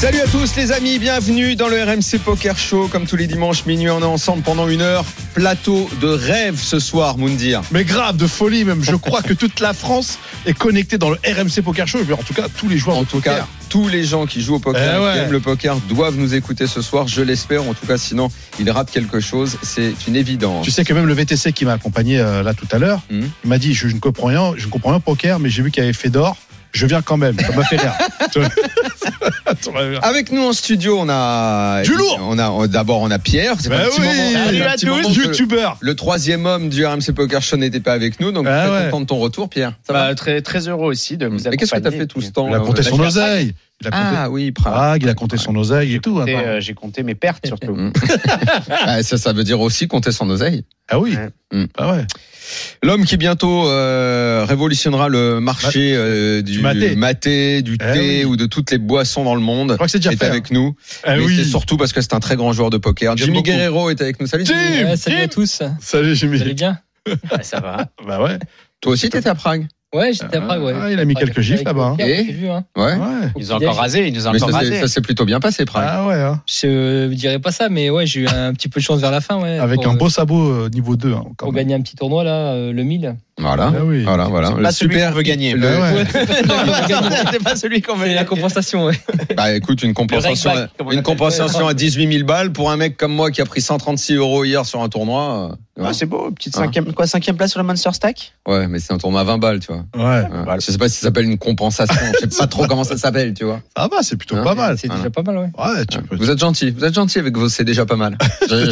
Salut à tous les amis, bienvenue dans le RMC Poker Show. Comme tous les dimanches minuit, on est ensemble pendant une heure. Plateau de rêve ce soir, Moundir. Mais grave, de folie même. Je crois que toute la France est connectée dans le RMC Poker Show. Mais en tout cas, tous les joueurs En de tout poker. cas, tous les gens qui jouent au poker, Eh ouais. qui aiment le poker, doivent nous écouter ce soir. Je l'espère. En tout cas, sinon, ils ratent quelque chose. C'est une évidence. Tu sais que même le VTC qui m'a accompagné euh, là tout à l'heure, Mhm. il m'a dit je, je ne comprends rien, je ne comprends rien au poker, mais j'ai vu qu'il y avait Fedor. Je viens quand même. Ça m'a fait rire. Avec nous en studio, on a Du lourd. On a d'abord on a Pierre. C'est Bah pas un petit oui. moment- Salut c'est un à petit tous, le- youtubeur. Le troisième homme du RMC Poker Show n'était pas avec nous, donc Ah très ouais. content de ton retour, Pierre. Ça va Bah, très, très heureux aussi de vous Mais qu'est-ce que tu as accompagner. fait tout ce temps Il a là compté son j'ai- oseille. Il a compté Ah oui, Prague. Prague, il a compté son oseille et tout. Attends. euh, J'ai compté mes pertes surtout. Ça, ça veut dire aussi compter son oseille. Ah oui. Ah ouais. L'homme qui bientôt euh, révolutionnera le marché euh, du, du maté. maté, du Eh thé oui. ou de toutes les boissons dans le monde Je crois que c'est déjà est fait. avec nous. Ah Mais oui. c'est surtout parce que c'est un très grand joueur de poker. Jimmy beaucoup. Guerrero est avec nous. Salut Jim. Jimmy. Ouais, salut à tous. Salut Jimmy. bien Ah, ça va. Bah ouais. Toi aussi, t'étais à Prague Ouais, j'étais à Prague, ouais. Ah, il a mis quelques gifs là-bas. hein. Et J'ai vu, hein. Ouais. Ouais. Ils nous ont encore rasé, ils nous ont Mais encore ça s'est- rasé. ça s'est plutôt bien passé, Prague. Ah ouais. hein. Je dirais pas ça, mais ouais, j'ai eu un petit peu de chance vers la fin, ouais. Avec pour, un euh, beau sabot euh, niveau 2. Hein, quand Pour même. gagner un petit tournoi, là, euh, le 1000. Voilà. Ah oui. Voilà, voilà. Pas celui qu'on veut gagner. le- ouais. C'était pas celui qu'on veut C'est la gagner. compensation, ouais. Bah écoute, une compensation, comme on une appelle. compensation à 18 000 balles pour un mec comme moi qui a pris 136 euros hier sur un tournoi. euh, Ah, c'est beau, petite Hein. cinquième, quoi, cinquième place sur le Monster Stack? Ouais, mais c'est un tournoi à 20 balles, tu vois. Ouais. Ouais. Je sais pas si ça s'appelle une compensation. Je sais pas trop comment ça s'appelle, tu vois. Ça va, c'est plutôt Hein. pas mal. C'est Voilà. déjà pas mal, ouais. Ouais, tu peux. Vous êtes gentil, vous êtes gentil avec vos, c'est déjà pas mal. Euh,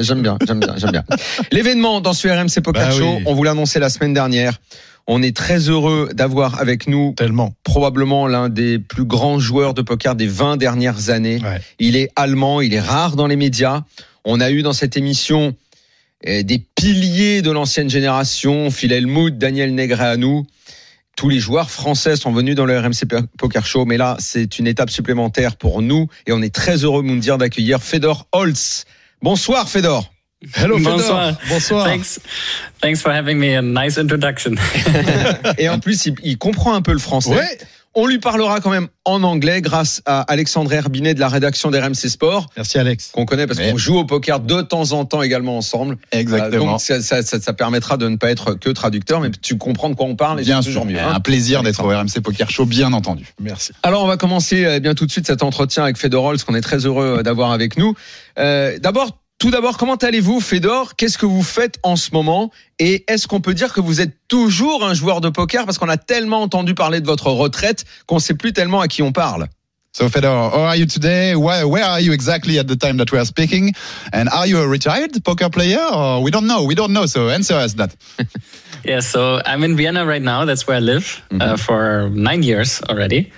J'aime bien, j'aime bien, j'aime bien. L'événement dans ce RMC Poker Bah Show, oui. on vous l'a annoncé la semaine dernière. On est très heureux d'avoir avec nous Tellement. probablement l'un des plus grands joueurs de poker des 20 dernières années. Ouais. Il est allemand, il est rare dans les médias. On a eu dans cette émission euh, des piliers de l'ancienne génération, Phil Helmut, Daniel Negreanu. Tous les joueurs français sont venus dans le RMC Poker Show, mais là, c'est une étape supplémentaire pour nous et on est très heureux, Moundir, d'accueillir Fedor Holz. Bonsoir, Fedor. Hello, Fedor. Bonsoir. Bonsoir. Thanks. Thanks for having me. A nice introduction. Et en plus, il, il comprend un peu le français. Ouais. On lui parlera quand même en anglais grâce à Alexandre Herbinet de la rédaction d'RMC Sport. Merci Alex. qu'on connaît parce qu'on joue au poker de temps en temps également ensemble. Voilà, donc ça, ça- ça- ça permettra de ne pas être que traducteur, mais tu comprends de quoi on parle et Bien c'est toujours sûr, mieux. un hein. plaisir d'être au RMC Poker Show, bien entendu. Merci. Alors on va commencer euh, bien tout de suite cet entretien avec Fedor Holz qu'on est très heureux euh, d'avoir avec nous. Euh, D'abord, tout d'abord, comment allez-vous, Fedor Qu'est-ce que vous faites en ce moment? Et est-ce qu'on peut dire que vous êtes toujours un joueur de poker? Parce qu'on a tellement entendu parler de votre retraite qu'on sait plus tellement à qui on parle. So Fedor, how are you today? Where, where are you exactly at the time that we are speaking? And are you a retired poker player or we don't know? We don't know. So answer us that. yeah, so I'm in Vienna right now. That's where I live uh, for nine years already.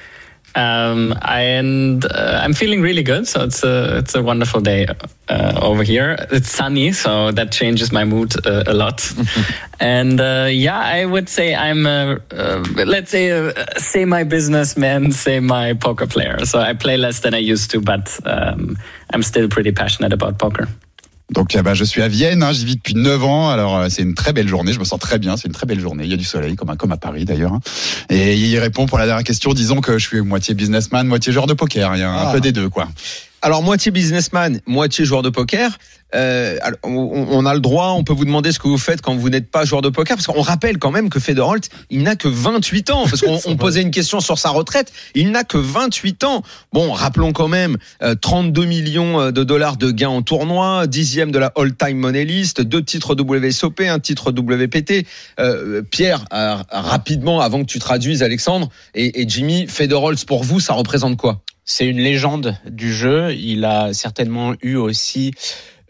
Um, and uh, I'm feeling really good. So it's a it's a wonderful day uh, over here. It's sunny, so that changes my mood uh, a lot. and uh, yeah, I would say I'm a uh, let's say a semi businessman, semi poker player. So I play less than I used to, but um, I'm still pretty passionate about poker. Donc, ben, je suis à Vienne, hein, j'y vis depuis 9 ans. Alors, euh, c'est une très belle journée. Je me sens très bien. C'est une très belle journée. Il y a du soleil, comme à, comme à Paris d'ailleurs. hein. Et il répond pour la dernière question, disons que je suis moitié businessman, moitié joueur de poker. Il y a un Ah. peu des deux, quoi. Alors moitié businessman, moitié joueur de poker. Euh, on, on a le droit, on peut vous demander ce que vous faites quand vous n'êtes pas joueur de poker, parce qu'on rappelle quand même que Fedor Holt, il n'a que 28 ans, parce qu'on on posait une question sur sa retraite, il n'a que 28 ans. Bon, rappelons quand même euh, 32 millions euh, de dollars de gains en tournoi, dixième de la all-time money list, deux titres WSOP, un titre WPT. Euh, Pierre, euh, rapidement, avant que tu traduises, Alexandre et, et Jimmy, Fedor Holt, pour vous, ça représente quoi? C'est une légende du jeu. Il a certainement eu aussi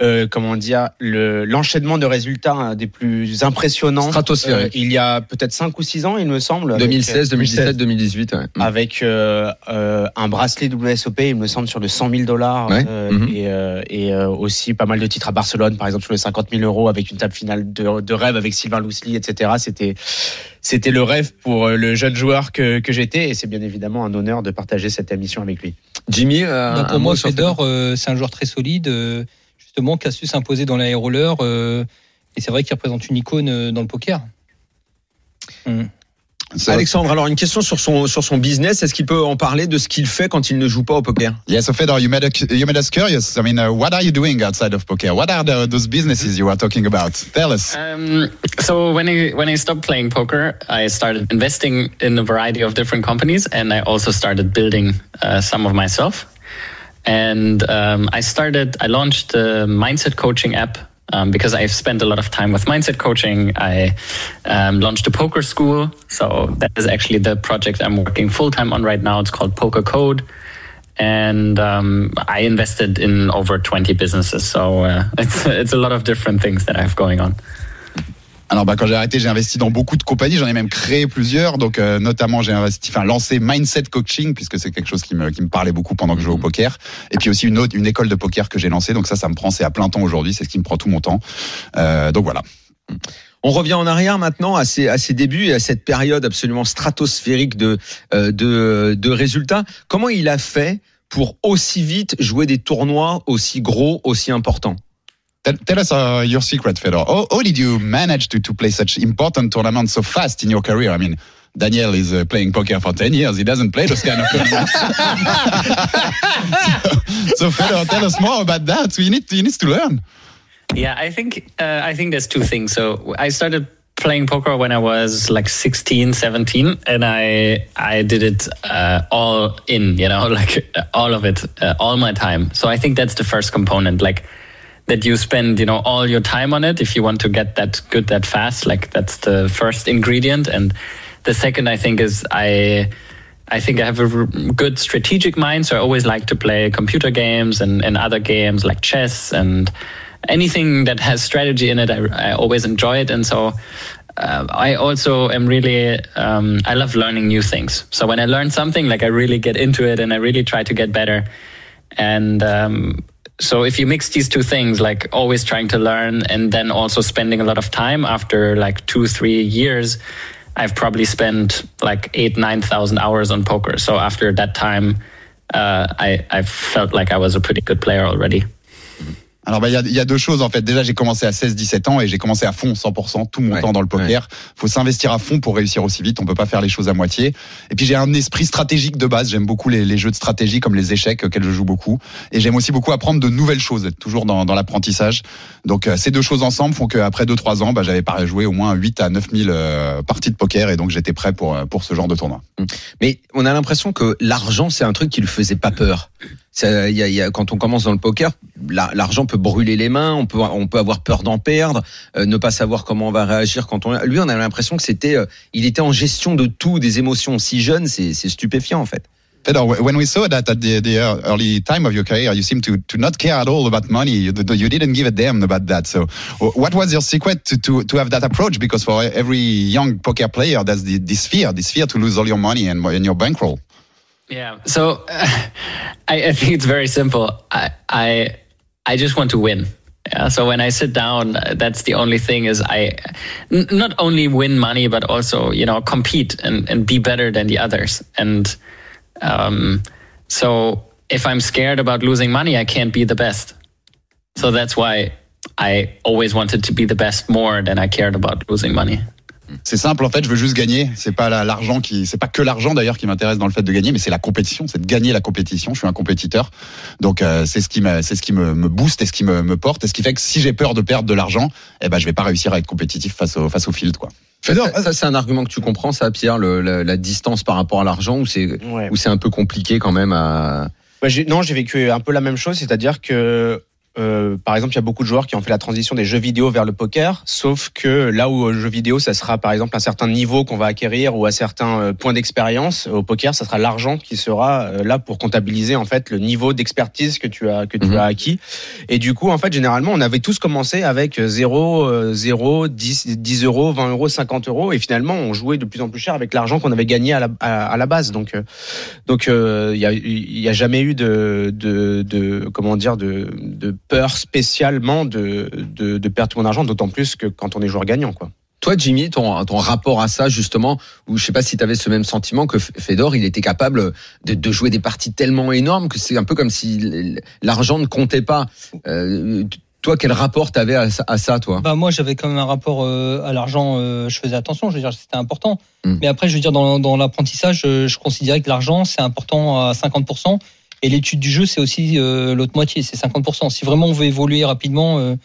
euh, comment dire, le- l'enchaînement de résultats hein, des plus impressionnants. Stratosphérique. Euh, il y a peut-être 5 ou 6 ans, il me semble. avec, 2016, 2017, 2018. ouais. avec euh, euh, un bracelet WSOP, il me semble, sur le 100 000 dollars. Ouais. euh, Mhm. Et, euh, et euh, aussi pas mal de titres à Barcelone, par exemple, sur les 50 000 euros, avec une table finale de, de rêve avec Sylvain Lousli, etc. C'était c'était le rêve pour le jeune joueur que, que j'étais. Et c'est bien évidemment un honneur de partager cette émission avec lui. Jimmy, euh, Non, un pour moi, Fedor, euh, c'est un joueur très solide, euh, justement, qui a su s'imposer dans la roller. euh, et c'est vrai qu'il représente une icône euh, dans le poker. Mm. So- Alexandre, alors une question sur son sur son business. Est-ce qu'il peut en parler de ce qu'il fait quand il ne joue pas au poker? Yeah, so Fedor, you made, a, you made us curious. I mean, uh, what are you doing outside of poker? What are the, those businesses you are talking about? Tell us. Um, so when I when I stopped playing poker, I started investing in a variety of different companies, and I also started building uh, some of myself. And um, I started. I launched the mindset coaching app um, because I've spent a lot of time with mindset coaching. I um, launched a poker school, so that is actually the project I'm working full time on right now. It's called Poker Code. And um, I invested in over 20 businesses, so uh, it's it's a lot of different things that I have going on. Alors bah quand j'ai arrêté, j'ai investi dans beaucoup de compagnies, j'en ai même créé plusieurs. Donc euh, notamment j'ai investi, enfin lancé Mindset Coaching puisque c'est quelque chose qui me qui me parlait beaucoup pendant que je jouais au poker. Et puis aussi une autre une école de poker que j'ai lancée. Donc ça ça me prend c'est à plein temps aujourd'hui, c'est ce qui me prend tout mon temps. Euh, donc voilà. On revient en arrière maintenant à ses, à ses débuts et à cette période absolument stratosphérique de, euh, de, de résultats. Comment il a fait pour aussi vite jouer des tournois aussi gros, aussi importants? Tell, tell us uh, your secret, Fedor. How, how did you manage to, to play such important tournaments so fast in your career? I mean, Daniel is uh, playing poker for 10 years. He doesn't play those kind of tournaments. so, Fedor, tell us more about that. We need, you need to learn. Yeah, I think uh, I think there's two things. So I started playing poker when I was like 16, 17, and I I did it uh, all in, you know, like all of it, uh, all my time. So I think that's the first component, like that you spend, you know, all your time on it if you want to get that good that fast. Like that's the first ingredient, and the second I think is I. I think I have a good strategic mind, so I always like to play computer games and, and other games like chess and anything that has strategy in it. I, I always enjoy it, and so uh, I also am really um, I love learning new things. So when I learn something, like I really get into it and I really try to get better. And um, so if you mix these two things, like always trying to learn and then also spending a lot of time after like two three years. I've probably spent like eight, nine thousand hours on poker. So after that time, uh, I, I felt like I was a pretty good player already. Alors bah il y a, y a deux choses en fait. Déjà j'ai commencé à 16-17 ans et j'ai commencé à fond 100% tout mon Ouais, temps dans le poker. Faut s'investir à fond pour réussir aussi vite. On peut pas faire les choses à moitié. Et puis j'ai un esprit stratégique de base. J'aime beaucoup les, les jeux de stratégie comme les échecs auxquels je joue beaucoup. Et j'aime aussi beaucoup apprendre de nouvelles choses, être toujours dans, dans l'apprentissage. Donc euh, ces deux choses ensemble font qu'après 2-3 ans, bah, j'avais pas joué au moins 8 à 9 000 euh, parties de poker et donc j'étais prêt pour euh, pour ce genre de tournoi. Mais on a l'impression que l'argent, c'est un truc qui lui faisait pas peur. Ça, y a, y a- quand on commence dans le poker, la- l'argent peut brûler les mains, on peut, on peut avoir peur d'en perdre, euh, ne pas savoir comment on va réagir quand on. Lui, on a l'impression que c'était, euh, il était en gestion de tout, des émotions si jeune, c'est stupéfiant en fait. Fedor, when we saw that at the, the early time of your career, you seemed to, to not care at all about money. You, you didn't give a damn about that. So, what was your secret to, to, to have that approach? Because for every young poker player, there's the, this fear, this fear to lose all your money and, and your bankroll. Yeah. So I, I think it's very simple. I, I I just want to win. Yeah. So when I sit down, uh, that's the only thing is I n- not only win money, but also you know compete and, and be better than the others. And um, so if I'm scared about losing money, I can't be the best. So that's why I always wanted to be the best more than I cared about losing money. C'est simple, en fait, je veux juste gagner. C'est pas la- l'argent qui, c'est pas que l'argent d'ailleurs qui m'intéresse dans le fait de gagner, mais c'est la compétition, c'est de gagner la compétition. Je suis un compétiteur, donc euh, c'est ce qui me, c'est ce qui me, me booste et ce qui me, me porte et ce qui fait que si j'ai peur de perdre de l'argent, eh ben je vais pas réussir à être compétitif face au, face au field, quoi. Fedor, Ça, ça, c'est un argument que tu comprends, ça, Pierre, le- la, la distance par rapport à l'argent, ou c'est Ouais. ou c'est un peu compliqué quand même à. Bah, non, j'ai vécu un peu la même chose, c'est-à-dire que euh, par exemple, il y a beaucoup de joueurs qui ont fait la transition des jeux vidéo vers le poker, sauf que là où au jeu vidéo, ça sera par exemple un certain niveau qu'on va acquérir ou à certains euh, points d'expérience, au poker, ça sera l'argent qui sera euh, là pour comptabiliser en fait le niveau d'expertise que tu as que tu Mhm. as acquis. Et du coup, en fait, généralement, on avait tous commencé avec 0, 0, 10, 10 euros, 20 euros, 50 euros, et finalement, on jouait de plus en plus cher avec l'argent qu'on avait gagné à la, à, à la base. Donc, euh, donc, euh, il y a, y a jamais eu de, de, de comment dire, de, de peur spécialement de, de, de perdre tout mon argent, d'autant plus que quand on est joueur gagnant, quoi. Toi, Jimmy, ton, ton rapport à ça, justement, ou je sais pas si tu avais ce même sentiment que Fedor, il était capable de, de jouer des parties tellement énormes que c'est un peu comme si l'argent ne comptait pas. Euh, toi, quel rapport t'avais à, ça- à ça, toi? Bah moi j'avais quand même un rapport euh, à l'argent, euh, je faisais attention, je veux dire c'était important. Mm. Mais après je veux dire dans, dans l'apprentissage, euh, je considérais que l'argent c'est important à 50% et l'étude du jeu c'est aussi euh, l'autre moitié, c'est 50%. Si vraiment on veut évoluer rapidement, euh,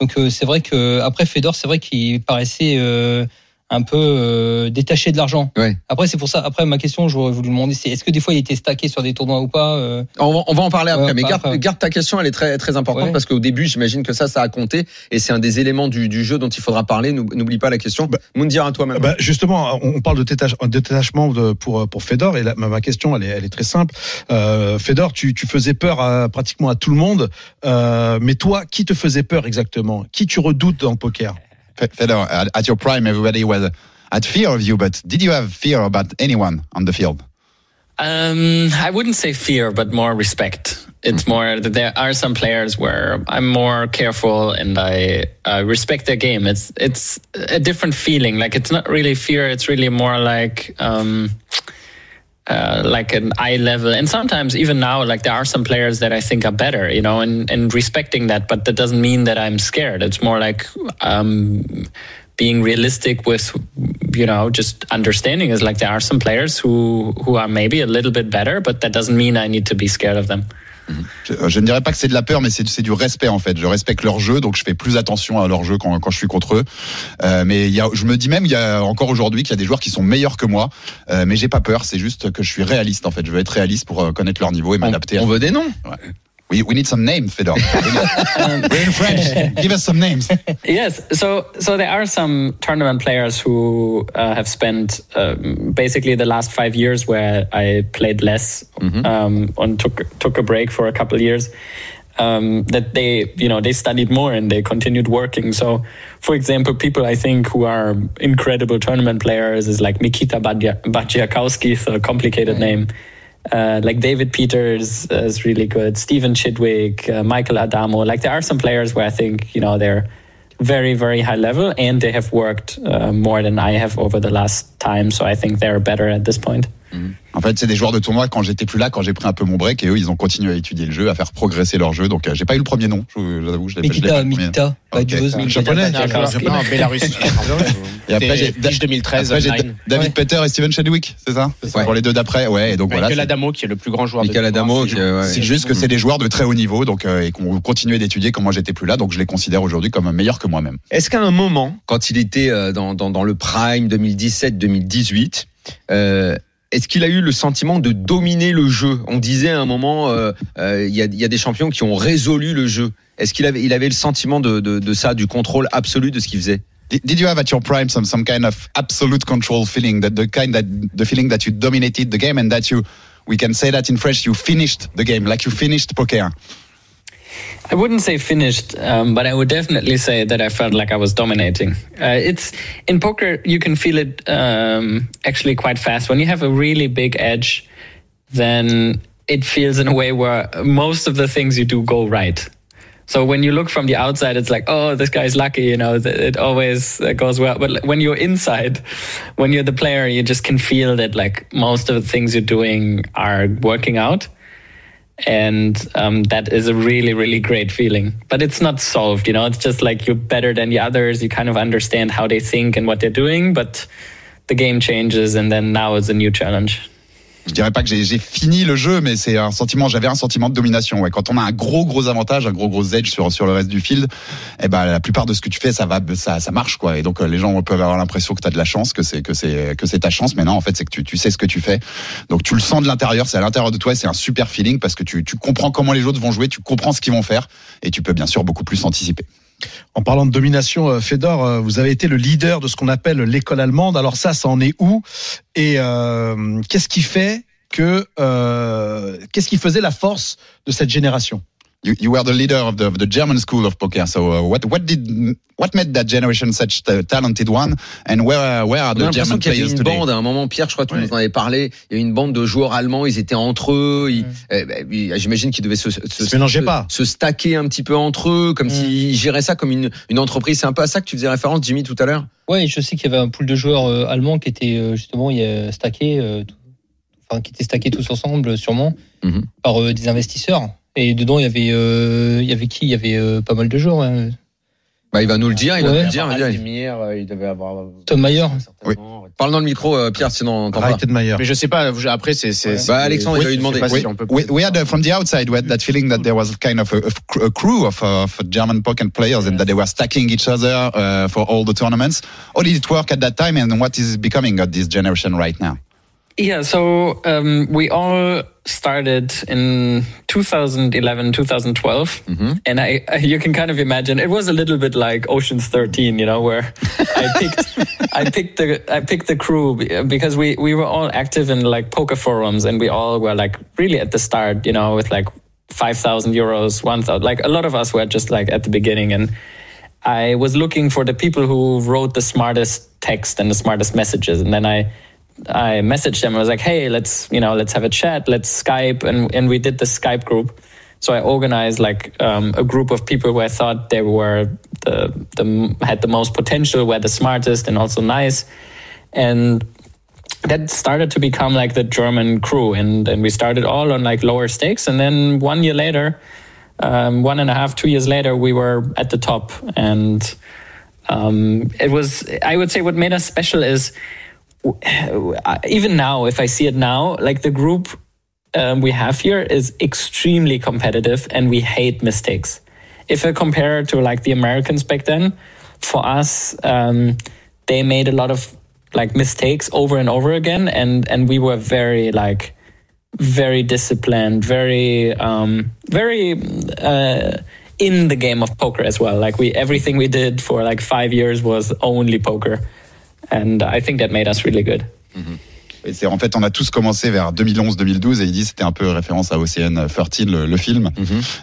donc euh, c'est vrai que après Fedor c'est vrai qu'il paraissait un peu euh, détaché de l'argent. Ouais. Après c'est pour ça. Après ma question j'aurais voulu demander c'est est-ce que des fois il était stacké sur des tournois ou pas euh, on va, on va en parler après, Ouais, mais garde, après. garde ta question, elle est très, très importante Ouais. parce qu'au début, j'imagine que ça, ça a compté et c'est un des éléments du, du jeu dont il faudra parler. Nou- N'oublie pas la question. Bah, Moundir, à toi même. Bah, justement, on on parle de, détach- de détachement de- pour pour Fedor et la- ma ma question elle est, elle est très simple. Euh, Fedor, tu, tu faisais peur à, pratiquement à tout le monde, euh, mais toi, qui te faisait peur exactement? Qui tu redoutes dans le poker? Fe- Fedor, at at your prime, everybody was at fear of you, but did you have fear about anyone on the field? Um, I wouldn't say fear, but more respect. It's more that there are some players where I'm more careful and I uh, respect their game. It's it's a different feeling. Like it's not really fear. It's really more like um, uh, like an eye level. And sometimes even now, like there are some players that I think are better, you know, and and respecting that. But that doesn't mean that I'm scared. It's more like um, being realistic with you know just understanding is like there are some players who who are maybe a little bit better but that doesn't mean i need to be scared of them Je, je ne dirais pas que c'est de la peur, mais c'est du respect en fait. Je respecte leur jeu, donc je fais plus attention à leur jeu quand, quand je suis contre eux. Euh, mais il y a, je me dis même, il y a encore aujourd'hui qu'il y a des joueurs qui sont meilleurs que moi, euh, mais j'ai pas peur. C'est juste que je suis réaliste en fait. Je veux être réaliste pour euh, connaître leur niveau et on, m'adapter. à on veut des noms. We, we need some names, Fedor. We're in French. Give us some names. yes so so there are some tournament players who uh, have spent um, basically the last five years where i played less um, and took took a break for a couple of years um, that they you know they studied more and they continued working so for example people i think who are incredible tournament players is like mikita badziakowski so a complicated name uh, like David Peters uh, is really good, Stephen Chidwick, uh, Michael Adamo. Like there are some players where I think you know they're very very high level and they have worked uh, more than I have over the last time. So I think they're better at this point. En fait, c'est des joueurs de tournoi quand j'étais plus là, quand j'ai pris un peu mon break, et eux, ils ont continué à étudier le jeu, à faire progresser leur jeu. Donc, euh, j'ai pas eu le premier nom. Je- J'avoue, je l'ai pas- je pas Mikita. Mikita, Ok. Badiouz, Japonais, Bélarus. Et après, j'ai Pige 2013, après, j'ai online. David Ouais. Peter et Steven Chadwick, c'est ça. Pour les deux d'après, ouais. Et donc voilà. Michael Adamo, qui est le plus grand joueur Michael de Adamo, c'est- juste que c'est des joueurs de très haut niveau, donc euh, et qu'on continuait d'étudier quand moi j'étais plus là, donc je les considère aujourd'hui comme meilleurs que moi-même. Est-ce qu'à un moment, quand il était euh, dans le prime 2017-2018, euh, est-ce qu'il a eu le sentiment de dominer le jeu? On disait à un moment, euh, euh, il y, a, des champions qui ont résolu le jeu. Est-ce qu'il avait, il avait le sentiment de, de, de ça, du contrôle absolu de ce qu'il faisait? Did you have at your prime some some kind of absolute control feeling that the kind that the feeling that you dominated the game and that you we can say that in French you finished the game like you finished poker? I wouldn't say finished, um, but I would definitely say that I felt like I was dominating. Uh, it's in poker you can feel it um, actually quite fast when you have a really big edge. Then it feels in a way where most of the things you do go right. So when you look from the outside, it's like, oh, this guy's lucky, you know, it always uh, goes well. But when you're inside, when you're the player, you just can feel that like most of the things you're doing are working out. And um, that is a really, really great feeling. But it's not solved, you know, it's just like you're better than the others. You kind of understand how they think and what they're doing, but the game changes and then now it's a new challenge. Je dirais pas que j'ai fini le jeu, mais c'est un sentiment. J'avais un sentiment de domination. Ouais, quand on a un gros gros avantage, un gros gros edge sur sur le reste du field, eh ben la plupart de ce que tu fais, ça va, ça ça marche quoi. Et donc euh, les gens peuvent avoir l'impression que tu as de la chance, que c'est que c'est que c'est ta chance, mais non, en fait c'est que tu tu sais ce que tu fais. Donc tu le sens de l'intérieur, c'est à l'intérieur de toi, c'est un super feeling parce que tu tu comprends comment les autres vont jouer, tu comprends ce qu'ils vont faire, et tu peux bien sûr beaucoup plus anticiper. En parlant de domination, euh, Fedor, euh, vous avez été le leader de ce qu'on appelle l'école allemande. Alors ça, ça en est où Et euh, qu'est-ce qui fait que qu'est-ce qui faisait la force de cette génération? You, you were the leader of the, of the German school of poker. So uh, what what did what made that generation such a talented one, and where where are the German qu'il y avait players une today? bande à un moment. Pierre, je crois que tu Ouais. nous en avais parlé. Il y a eu une bande de joueurs allemands. Ils étaient entre eux. Ils- Mm. eh ben, J'imagine qu'ils devaient se, se, se mélangeaient pas. se stacker un petit peu entre eux, comme Mm. s'ils géraient ça comme une, une entreprise. C'est un peu à ça que tu faisais référence, Jimmy, tout à l'heure. Ouais, je sais qu'il y avait un pool de joueurs euh, allemands qui étaient euh, justement il y a stackés, euh, enfin qui étaient stackés tous ensemble, sûrement, Mhm. par euh, des investisseurs. Et dedans, il y avait, euh, il y avait qui? Il y avait euh, pas mal de joueurs. ouais. Bah, il va nous le dire. Il va nous le dire. il va dire. Aldemir, euh, il devait avoir. Tom Mayer. certainement. Parle dans le micro, euh, Pierre, sinon pas. Raït Edmeyer. Mais je sais pas. Après, c'est. c'est- c'est- Bah, Alexandre, il va lui demander. pas si Oui. on peut- We, we had uh, from the outside we had that feeling that there was kind of a, a crew of, uh, of German poker players and that they were stacking each other uh, for all the tournaments. How did it work at that time and what is becoming of this generation right now? Yeah, so um, we all started in 2011, 2012, and I, I- you can kind of imagine it was a little bit like Ocean's 13, you know, where I picked, I picked the, I picked the crew because we we were all active in like poker forums, and we all were like really at the start, you know, with like five thousand euros, one thousand, like a lot of us were just like at the beginning, and I was looking for the people who wrote the smartest text and the smartest messages, and then I I messaged them. I was like, "Hey, let's you know, let's have a chat. Let's Skype." And and we did the Skype group. So I organized like um, a group of people who I thought they were the the had the most potential, were the smartest, and also nice. And that started to become like the German crew, and and we started all on like lower stakes. And then one year later, um, one and a half, two years later, we were at the top, and um, it was. I would say what made us special is even now, if I see it now, like the group um, we have here is extremely competitive and we hate mistakes. If I compare to like the Americans back then, for us, um, they made a lot of like mistakes over and over again, and and we were very like very disciplined, very um, very uh, in the game of poker as well. Like we everything we did for like five years was only poker, and I think that made us really good. Mm-hmm. Et c'est en fait, on a tous commencé vers 2011-2012 et il dit c'était un peu référence à Ocean 13, le, le film.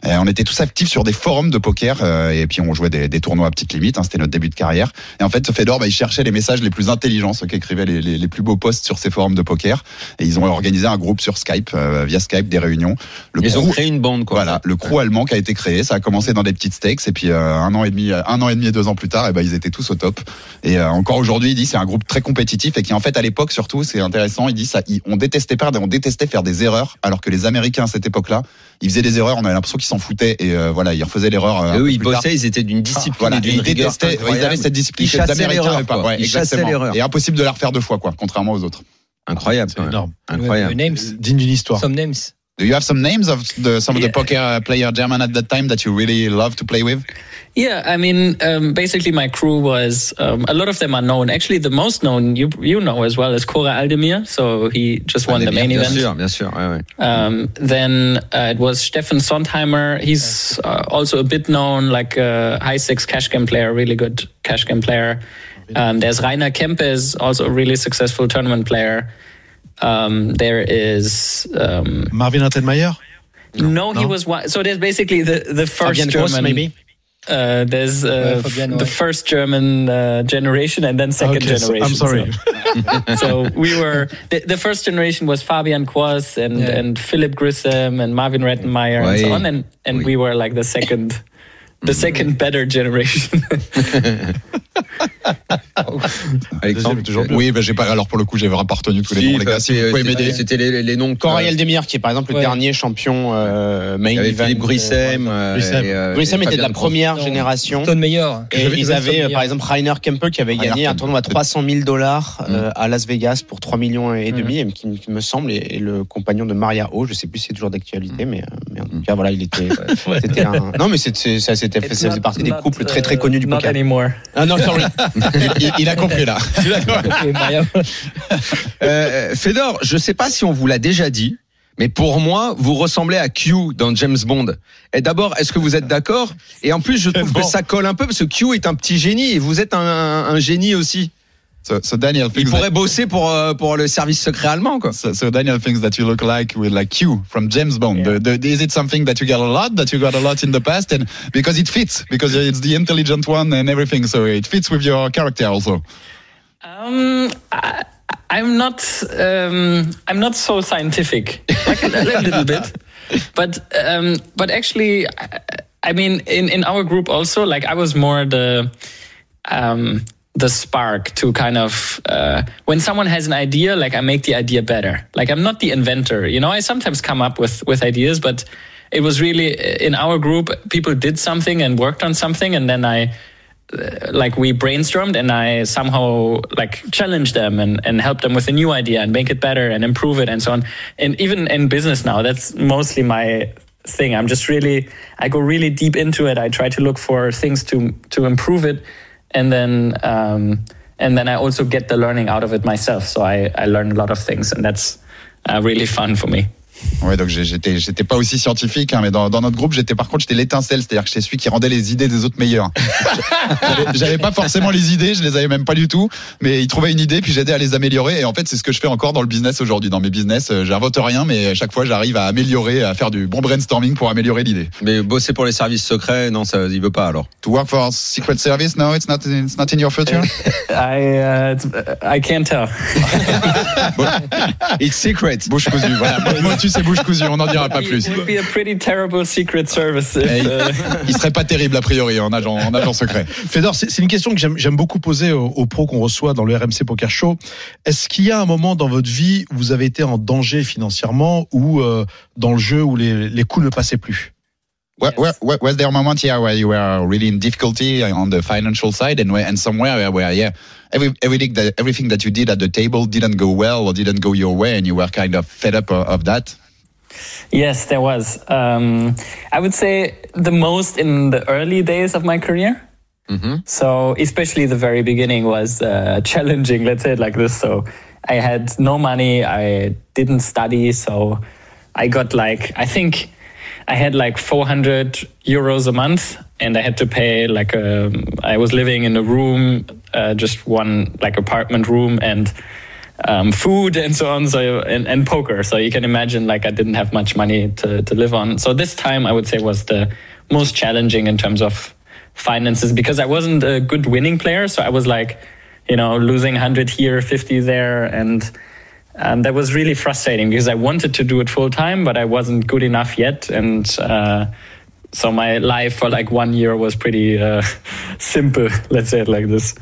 Et on était tous actifs sur des forums de poker euh, et puis on jouait des, des tournois à petite limite. hein, c'était notre début de carrière. Et en fait, Fedor, bah, il cherchait les messages les plus intelligents, ceux qui écrivaient les, les, les plus beaux posts sur ces forums de poker. Et ils ont organisé un groupe sur Skype, euh, via Skype, des réunions. Le Ils ont créé une bande, quoi. Voilà, le crew allemand qui a été créé, ça a commencé dans des petites stakes et puis euh, un an et demi, un an et demi et deux ans plus tard, et ben ils étaient tous au top. Et euh, encore aujourd'hui, il dit c'est un groupe très compétitif et qui en fait à l'époque surtout c'est intéressant. Il dit ça, on détestait perdre, on détestait faire des erreurs, alors que les Américains à cette époque-là, ils faisaient des erreurs, on avait l'impression qu'ils s'en foutaient et euh, voilà, ils refaisaient l'erreur. euh, eux, ils tard. bossaient, ils étaient d'une discipline Voilà, et ils détestaient, ils incroyable. avaient cette discipline Ils chassaient Américains l'erreur. Ouais, Ils chassaient exactement. l'erreur. Et impossible de la refaire deux fois, quoi, contrairement aux autres. Incroyable, énorme. Incroyable. Names. Digne d'une histoire. Some names. Do you have some names of the, some of the Yeah. poker player German at that time that you really love to play with? Yeah, I mean, um, basically, my crew was um, a lot of them are known. Actually, the most known you you know as well is Cora Aldemir. So he just won the main Bien event. sûr, bien sûr. ouais, ouais. Um, then uh, it was Stefan Sondheimer. He's uh, also a bit known, like a high six cash game player, really good cash game player. Um, there's Rainer Kempes, also a really successful tournament player. Um, there is um, Marvin Rettenmeier no, he was one. So there's basically the the first Fabian Kos, German. maybe? Uh, there's uh, Fabian, the first German uh, generation and then second Okay, so- generation. I'm sorry. So, so we were the, the first generation was Fabian Quas and Yeah. and Philip Grissom and Marvin Rettenmeier and so on, and and Oui. we were like the second. The second better generation. Alexandre, toujours bien. Oui, bah, j'ai pas, alors pour le coup, vraiment pas retenu tous les Si, noms, les gars. enfin, Si vous c'est- pouvez c'était- m'aider. C'était les, les noms. Corey Demir qui est par exemple le dernier champion euh, main Il y avait event, Philippe euh, Grissem. euh, Grissem. et, euh, Grissem était de la première Non. génération. Meyer. Et J'avais- ils j'avais avaient, par exemple, Rainer Kempe qui avait Rainer gagné un tournoi à 300 000 dollars euh, Mm. à Las Vegas pour 3 millions et demi, et qui, qui me semble, et, et le compagnon de Maria O, je sais plus si c'est toujours d'actualité, mais, euh, mais en tout cas, voilà, il était. Un... Non, mais ça, ça faisait partie des couples très uh, très connus du poker. anymore. Ah non, sorry. Il, il a compris là. Euh, Fedor, je sais pas si on vous l'a déjà dit, mais pour moi, vous ressemblez à Q dans James Bond. Et d'abord, est-ce que vous êtes d'accord? Et en plus, je trouve que ça colle un peu parce que Q est un petit génie et vous êtes un, un génie aussi. So, so Daniel Il thinks pourrait that, bosser pour euh, pour le service secret allemand, quoi. so, so Daniel thinks that you look like with like Q from James Bond. Yeah. The, the, is it something that you got a lot, that you got a lot in the past, and because it fits, because it's the intelligent one and everything, so it fits with your character also. Um, I, I'm not. Um, I'm not so scientific. Like a, a little bit, but um, but actually, I, I mean, in in our group also, like I was more the. Um, the spark to kind of uh, when someone has an idea like i make the idea better like i'm not the inventor you know i sometimes come up with with ideas but it was really in our group people did something and worked on something and then i uh, like we brainstormed and I somehow like challenged them and, and helped them with a new idea and make it better and improve it and so on. And even in business now, that's mostly my thing. I'm just really, I go really deep into it. I try to look for things to, to improve it. And then, um, and then I also get the learning out of it myself. So I, I learn a lot of things and that's uh, really fun for me. Ouais, donc j'étais, j'étais pas aussi scientifique, hein, mais dans, dans notre groupe, j'étais par contre, j'étais l'étincelle, c'est-à-dire que j'étais celui qui rendait les idées des autres meilleures. J'avais- J'avais pas forcément les idées, je les avais même pas du tout, mais ils trouvaient une idée, puis j'aidais à les améliorer. Et en fait, c'est ce que je fais encore dans le business aujourd'hui. Dans mes business, euh, j'invente rien, mais à chaque fois, j'arrive à améliorer, à faire du bon brainstorming pour améliorer l'idée. Mais bosser pour les services secrets, non, ça, il veut pas alors. To work for Secret Service, no, it's not, it's not in your future? I, uh, I can't tell. It's secret. Bouche cousue, voilà. Moi, moi, sais, bouche cousue, on n'en dira pas plus. It would be a pretty terrible secret service if, Et uh, il serait pas terrible a priori en agent, en agent secret. Fedor, c'est c'est une question que j'aime beaucoup poser aux, aux pros qu'on reçoit dans le RMC Poker Show. Est-ce qu'il y a un moment dans votre vie où vous avez été en danger financièrement ou euh, dans le jeu où les, les coups ne passaient plus? Wa- wa- wa- Was there a moment here where you were really in difficulty on the financial side and where, and somewhere where, where yeah, every, everything that everything that you did at the table didn't go well or didn't go your way and you were kind of fed up of, of that? Yes, there was. Um, I would say the most in the early days of my career. So, especially the very beginning was uh, challenging, let's say it like this. So, I had no money, I didn't study. So, I got like, I think I had like 400 euros a month and I had to pay like a, I was living in a room, uh, just one like apartment room and um, food and so on. So and, and poker. So you can imagine like I didn't have much money to, to live on. So this time I would say was the most challenging in terms of finances because I wasn't a good winning player. So I was like, you know, losing 100 here, 50 there. And um, that was really frustrating because I wanted to do it full time, but I wasn't good enough yet. And uh, so my life for like one year was pretty uh, simple, let's say it like this.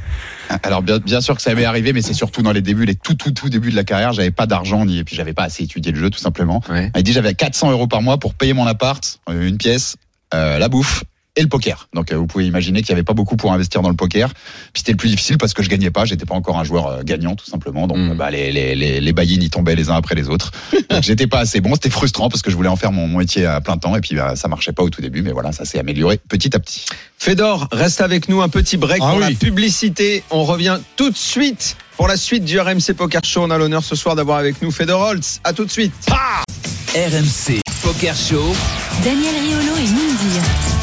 Alors bien, bien sûr que ça m'est arrivé, mais c'est surtout dans les débuts, les tout tout tout débuts de la carrière, j'avais pas d'argent ni et puis j'avais pas assez étudié le jeu tout simplement. Ouais. Elle dit j'avais 400 euros par mois pour payer mon appart, euh, une pièce, euh, la bouffe et le poker. Donc euh, vous pouvez imaginer qu'il y avait pas beaucoup pour investir dans le poker. Puis c'était le plus difficile parce que je gagnais pas, j'étais pas encore un joueur euh, gagnant tout simplement. Donc Mm. euh, bah, les les les, ils tombaient les uns après les autres. Donc j'étais pas assez bon, c'était frustrant parce que je voulais en faire mon, mon métier à plein temps et puis bah, ça marchait pas au tout début, mais voilà, ça s'est amélioré petit à petit. Fedor, reste avec nous un petit break Ah pour oui. la publicité. On revient tout de suite pour la suite du RMC Poker Show. On a l'honneur ce soir d'avoir avec nous Fedor Holtz. À tout de suite. RMC Poker Show. Daniel Riolo et Moundir.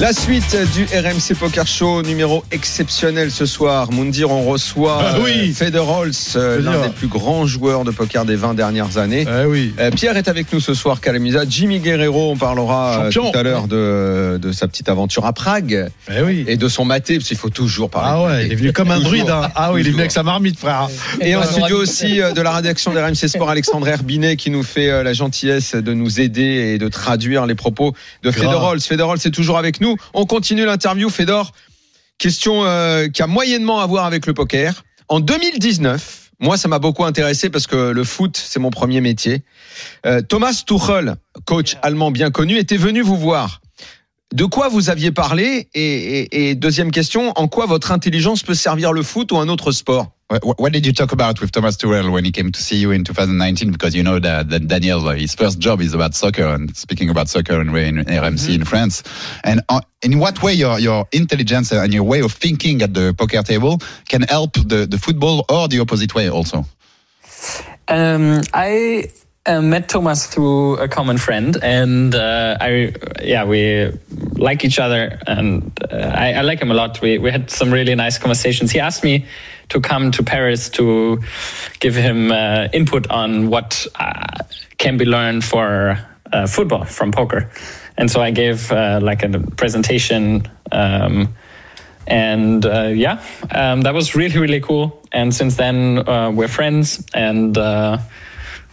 La suite du RMC Poker Show, numéro exceptionnel ce soir. Moundir, on reçoit Ah oui. euh, euh, l'un des plus grands joueurs de poker des 20 dernières années. Eh oui. Euh, Pierre est avec nous ce soir, Calamisa. Jimmy Guerrero, on parlera Champion. tout à l'heure de, de sa petite aventure à Prague Eh oui. et de son maté, parce qu'il faut toujours parler. Ah de ouais, maté. il est venu comme un druide. hein. Ah oui, il est venu avec sa marmite, frère. Et en studio aussi de la rédaction des RMC Sport, Alexandre Herbinet qui nous fait la gentillesse de nous aider et de traduire les propos de. Fedor Holtz est toujours avec nous. On continue l'interview. Fedor, question euh, qui a moyennement à voir avec le poker. En 2019, moi ça m'a beaucoup intéressé parce que le foot c'est mon premier métier. Euh, Thomas Tuchel, coach allemand bien connu, était venu vous voir. De quoi vous aviez parlé et, et, et deuxième question, en quoi votre intelligence peut servir le foot ou un autre sport? What, did you talk about with Thomas Tuchel when he came to see you in 2019? Because you know that, that Daniel, uh, his first job is about soccer and speaking about soccer in, in RMC in France. And uh, in what way your, your intelligence and your way of thinking at the poker table can help the, the football or the opposite way also? Um, I uh, met Thomas through a common friend, and uh, I, yeah, we like each other, and uh, I, I like him a lot. We we had some really nice conversations. He asked me to come to Paris to give him uh, input on what uh, can be learned for uh, football from poker, and so I gave like a presentation. Um, and yeah, um, that was really really cool. And since then, we're friends, and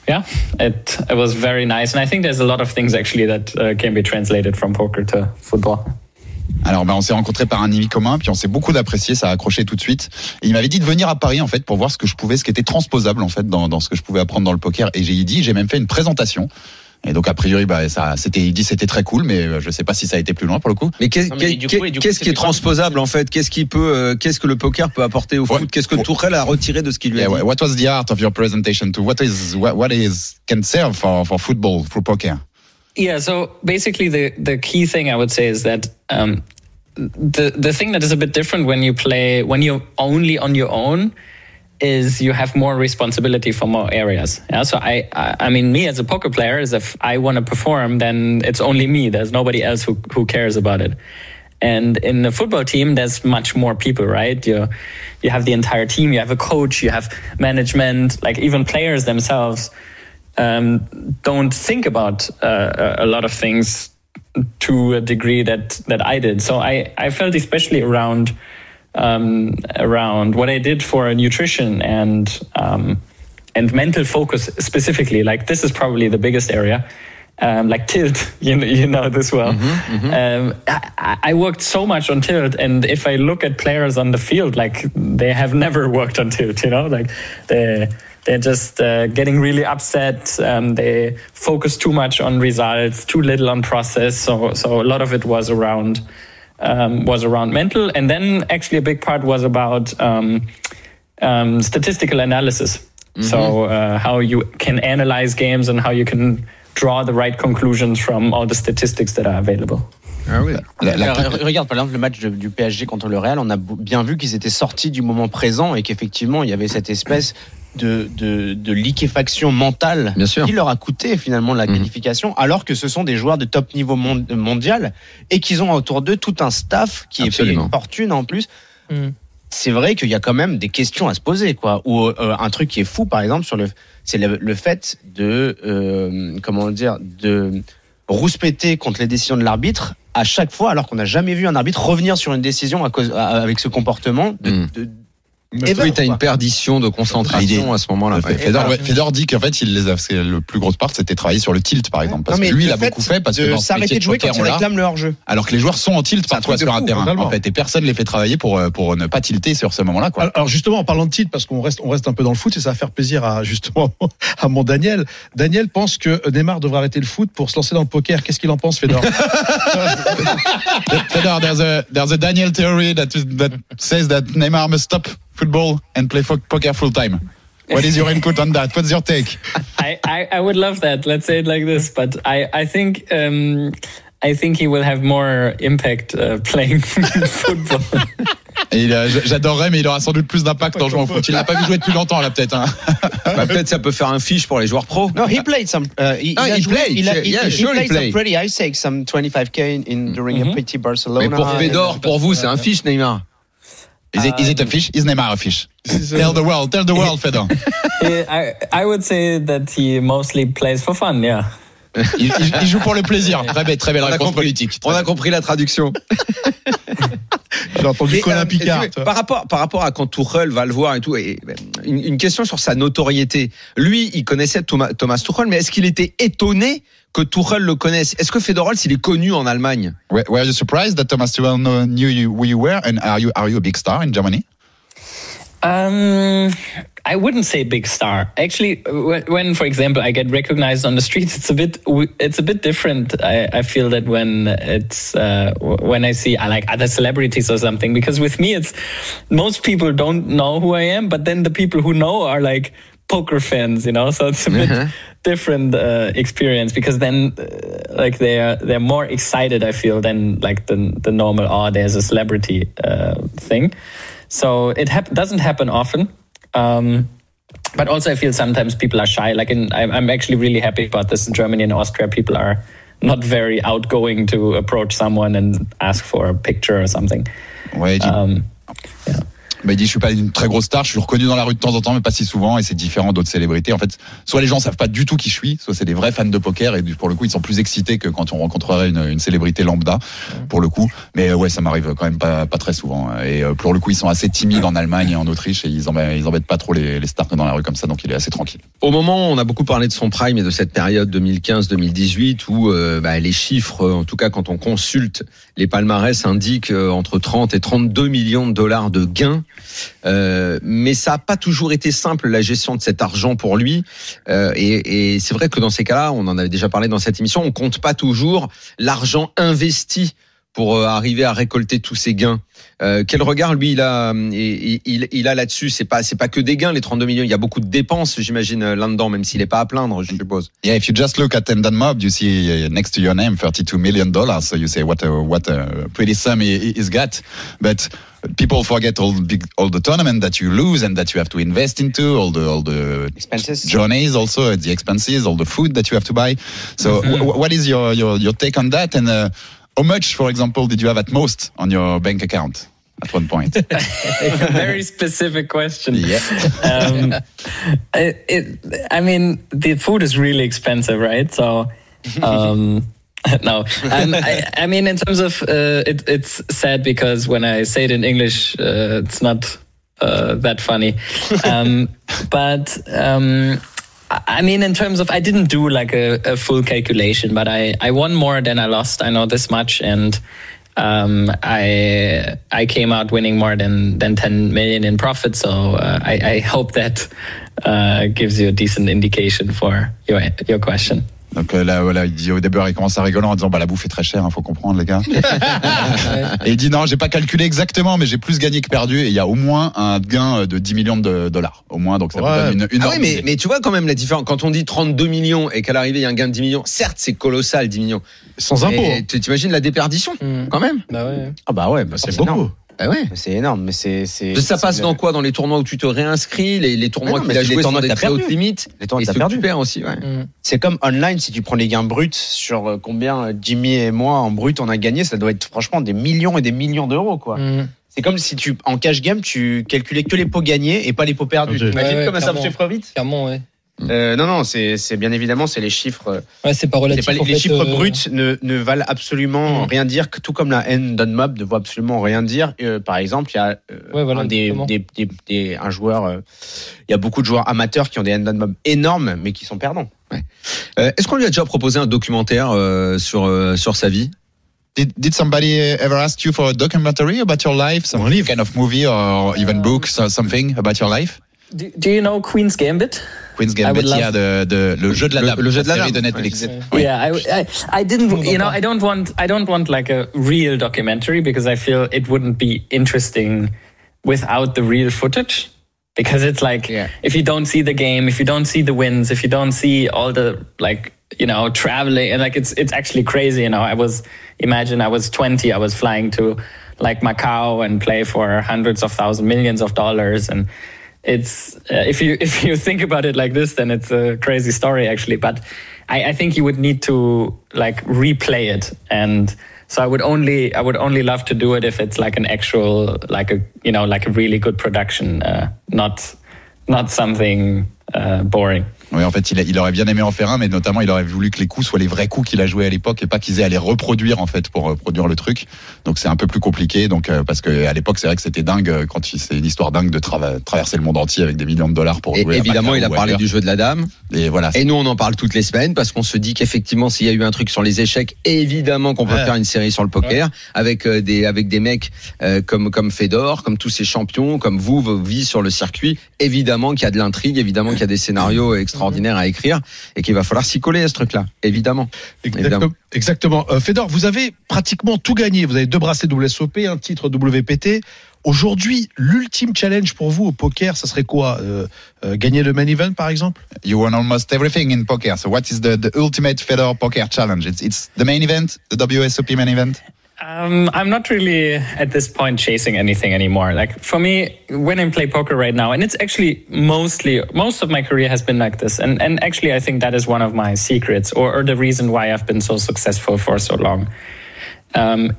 yeah, it it was very nice. And I think there's a lot of things actually that uh, can be translated from poker to football. Alors, ben, on s'est rencontrés par un ami commun, puis on s'est beaucoup apprécié, ça a accroché tout de suite. Il m'avait dit de venir à Paris, en fait, pour voir ce que je pouvais, ce qui était transposable, en fait, dans ce que je pouvais apprendre dans le poker. Et j'ai dit, j'ai même fait une présentation. Et donc, a priori, bah, ça, c'était, il dit c'était très cool, mais euh, je sais pas si ça a été plus loin pour le coup. Mais qu'est-ce qui est transposable en fait? Qu'est-ce qui peut, euh, qu'est-ce que le poker peut apporter au Ouais. foot? Qu'est-ce que Tourelle a retiré de ce qu'il lui a Yeah, dit? what was the art of your presentation to what is what, what is can serve for, for football for poker? Yeah, so basically the the key thing I would say is that um, the the thing that is a bit different when you play when you're only on your own is you have more responsibility for more areas. Yeah, so I I, mean me as a poker player is if I want to perform then it's only me. There's nobody else who who cares about it. And in the football team, there's much more people, right? You, you have the entire team, you have a coach, you have management, like even players themselves um, don't think about uh, a lot of things to a degree that that I did. So I I felt especially around um, around what I did for nutrition and um, and mental focus specifically. Like this is probably the biggest area. Um, like tilt, you know, you know this well. Um, I, I worked so much on tilt, and if I look at players on the field, like they have never worked on tilt. You know, like they they're just uh, getting really upset. Um, they focus too much on results, too little on process. So so a lot of it was around um, was around mental, and then actually a big part was about um, um, statistical analysis. So uh, how you can analyze games and how you can draw the right conclusions from all the statistics that are available. Ah oui. La- la- Re- Regarde par exemple le match de- du PSG contre le Real, on a bien vu qu'ils étaient sortis du moment présent et qu'effectivement il y avait cette espèce de, de, de liquéfaction mentale Bien sûr. qui leur a coûté finalement la Mhm. qualification, alors que ce sont des joueurs de top niveau mon- mondial et qu'ils ont autour d'eux tout un staff qui est payé une fortune en plus. Mhm. C'est vrai qu'il y a quand même des questions à se poser, quoi. Ou euh, un truc qui est fou, par exemple, sur le, c'est le, le fait de, euh, comment dire, de rouspéter contre les décisions de l'arbitre à chaque fois, alors qu'on n'a jamais vu un arbitre revenir sur une décision à cause, à- avec ce comportement. De, de- Oui, Ever, t'as quoi. une perdition de concentration à ce moment-là. ouais. Fedor, ouais, Fedor dit qu'en fait, il les a, c'est le plus grosse part, c'était travailler sur le tilt, par exemple. Parce Non, mais que lui, il a beaucoup fait parce que dans ce s'arrêter de jouer quand l'a. réclament le hors-jeu. Alors que les joueurs sont en tilt parfois sur un fou, terrain, totalement. en fait, et personne les fait travailler pour, euh, pour ne pas tilter sur ce moment-là, quoi. Alors justement, en parlant de titre, parce qu'on reste, on reste un peu dans le foot et ça va faire plaisir à justement à mon Daniel. Daniel pense que Neymar devrait arrêter le foot pour se lancer dans le poker. Qu'est-ce qu'il en pense, Fedor? Fedor, there's a, there's a Daniel theory that, that says that Neymar must stop football and play poker full time. What is your input on that? What's your take? I, I, I would love that. Let's say it like this. But I, I think um, I think he will have more impact uh, playing football. Et il a- J'adorerais, mais il aura sans doute plus d'impact en jouant au foot. Il n'a pas vu jouer depuis longtemps, là, peut-être. Hein. Bah, Peut-être ça peut faire un fiche pour les joueurs pro. No, he played some. Uh, he, il a he joué- played. il a- Yeah, he- he sure he played some played. pretty high stakes, some 25k in, in during a pretty Barcelona. Mais pour Fedor, pour vous, c'est un fiche, Neymar. Is it, is it a fish? Is Neymar a fish? Tell the world, tell the world, Fedor. I, I would say that he mostly plays for fun. Yeah. Il, il- il joue pour le plaisir. Très belle, très belle On a réponse compris. politique. On a compris la traduction. J'ai entendu Colin euh, Picard. par rapport par rapport à quand Tuchel va le voir et tout et ben, une, une question sur sa notoriété. Lui, il connaissait Thomas, Thomas Tuchel, mais est-ce qu'il était étonné que Tuchel le connaisse Est-ce que Federer s'il est connu en Allemagne? Were, were you surprised that Thomas Tuchel knew you, who you were, and are you are you a big star in Germany? Um, I wouldn't say big star. Actually, when, when, for example, I get recognized on the streets, it's a bit it's a bit different. I, I feel that when it's uh, when I see I like other celebrities or something, because with me, it's most people don't know who I am, but then the people who know are like poker fans, you know. So it's a bit Uh-huh. different uh, experience because then uh, like they're they're more excited. I feel than like the the normal oh there's a celebrity uh, thing. So it hap- doesn't happen often. Um, but also, I feel sometimes people are shy. Like, in, I'm, I'm actually really happy about this in Germany and Austria. People are not very outgoing to approach someone and ask for a picture or something. Dit, Um, bah, il dit, je suis pas une très grosse star, je suis reconnu dans la rue de temps en temps, mais pas si souvent, et c'est différent d'autres célébrités. En fait, soit les gens savent pas du tout qui je suis, soit c'est des vrais fans de poker, et pour le coup, ils sont plus excités que quand on rencontrerait une, célébrité lambda, pour le coup. Mais euh, ouais, ça m'arrive quand même pas, très souvent. Et euh, pour le coup, ils sont assez timides en Allemagne et en Autriche, et ils embêtent, pas trop les, les stars dans la rue comme ça, donc il est assez tranquille. Au moment, on a beaucoup parlé de son prime et de cette période 2015-2018 où euh, bah, les chiffres, en tout cas quand on consulte les palmarès, indiquent entre 30 et 32 millions de dollars de gains. Euh, mais ça n'a pas toujours été simple la gestion de cet argent pour lui. Euh, et et c'est vrai que dans ces cas-là, on en avait déjà parlé dans cette émission, on compte pas toujours l'argent investi pour euh, arriver à récolter tous ces gains. Euh, quel regard lui il a il, il, il a là-dessus? C'est pas c'est pas que des gains les 32 millions. Il y a beaucoup de dépenses, j'imagine là-dedans, même s'il est pas à plaindre, je suppose. Yeah, if you just look at Mob, you see uh, next to your name 32 million dollars. So you say what a what a pretty sum he's got. But people forget all the big all the tournament that you lose and that you have to invest into all the all the Expenses. journeys also the expenses all the food that you have to buy. So wh- what is your your your take on that and uh, how much, for example, did you have at most on your bank account at one point? very specific question. yeah. um, it, it, I mean, the food is really expensive, right? So, um, no. Um, I, I mean, in terms of uh, it, it's sad because when I say it in English, uh, it's not uh, that funny. Um, but um, I mean, in terms of, I didn't do like a, a full calculation, but I, I won more than I lost. I know this much, and um, I I came out winning more than than 10 million in profit. So uh, I, I hope that uh, gives you a decent indication for your your question. Donc euh, là, voilà, il dit au début, il commence à rigoler en disant bah la bouffe est très chère, il faut comprendre les gars. et il dit non, j'ai pas calculé exactement, mais j'ai plus gagné que perdu. Et il y a au moins un gain de 10 millions de dollars, au moins. Donc ça Ouais. vous donne une, une Ah oui, mais, tu vois quand même la différence. Quand on dit 32 millions et qu'à l'arrivée il y a un gain de 10 millions, certes c'est colossal 10 millions. Sans impôt. Tu t'imagines la déperdition Mm. quand même Bah ouais. Ah bah ouais, bah C'est c'est beaucoup. énorme. Bah ouais. C'est énorme, mais c'est c'est. Ça passe dans le- quoi? Dans les tournois où tu te réinscris, les, les tournois qu'il a les joués tournois sont des très hautes limites. Les tournois que tu perdu. perds aussi, ouais. Mm. C'est comme online, si tu prends les gains bruts sur euh, combien euh, Jimmy et moi en brut on a gagné, ça doit être franchement des millions et des millions d'euros quoi. Mm. C'est comme si tu en cash game tu calculais que les pots gagnés et pas les pots perdus. T'imagines Ouais, ouais, comment ça clairement. chiffre vite Clairement, ouais. Euh, Non non, c'est c'est bien évidemment c'est les chiffres. euh, Ouais, c'est pas relatif. pas les, en les fait, chiffres euh, bruts ne, ne valent absolument Mm. rien dire, tout comme la haine d'un mob ne vaut absolument rien dire. Euh, par exemple, il y a euh, Ouais, voilà, un, des, des, des- des- un joueur, euh, il y a beaucoup de joueurs amateurs qui ont des haine d'un mob énormes, mais qui sont perdants. Euh, Est-ce qu'on lui a déjà proposé un documentaire euh, sur euh, sur sa vie? Did, did somebody ever ask you for a documentary about your life, some kind of movie or even book, so, something about your life? Do, do you know Queen's Gambit? Queen's Gambit, yeah, de, de, le jeu de la Le- dame, le jeu de la dame. de Netflix. Ouais. Oui. Yeah, I, I, I didn't. You know, I don't want. I don't want like a real documentary because I feel it wouldn't be interesting without the real footage. Because it's like Yeah. if you don't see the game, if you don't see the wins, if you don't see all the like you know traveling and like it's it's actually crazy. You know, I was imagine I was 20, I was flying to like Macau and play for hundreds of thousands, millions of dollars, and it's uh, if you if you think about it like this, then it's a crazy story actually. But I, I think you would need to like replay it, and so I would only I would only love to do it if it's like an actual like a you know like a really good production, uh, not not something uh, boring. Oui, en fait, il, a- il aurait bien aimé en faire un, mais notamment, il aurait voulu que les coups soient les vrais coups qu'il a joués à l'époque et pas qu'ils aient à les reproduire, en fait, pour euh, produire le truc. Donc, c'est un peu plus compliqué. Donc, euh, parce que à l'époque, c'est vrai que c'était dingue euh, quand c'est une histoire dingue de traverser le monde entier avec des millions de dollars pour Et jouer. à évidemment, il a parlé du jeu de la dame. Et voilà. Et nous, on en parle toutes les semaines parce qu'on se dit qu'effectivement, s'il y a eu un truc sur les échecs, évidemment qu'on peut Ouais. faire une série sur le poker avec euh, des avec des mecs euh, comme comme Fedor, comme tous ces champions, comme vous, vos vies sur le circuit. Évidemment qu'il y a de l'intrigue, évidemment qu'il y a des scénarios extraordinaires à écrire et qu'il va falloir s'y coller à ce truc-là. Évidemment. Exactement. Exactement. Euh, Fedor, vous avez pratiquement tout gagné. Vous avez deux bracelets WSOP, un titre WPT. Aujourd'hui, l'ultime challenge pour vous au poker, ça serait quoi Euh, euh, Gagner le main event, par exemple? You won almost everything in poker. So, what is the, the ultimate Fedor poker challenge? It's, it's the main event, the WSOP main event? Um, I'm not really at this point chasing anything anymore. Like for me, when I play poker right now, and it's actually mostly most of my career has been like this, and and actually I think that is one of my secrets, or, or the reason why I've been so successful for so long, um,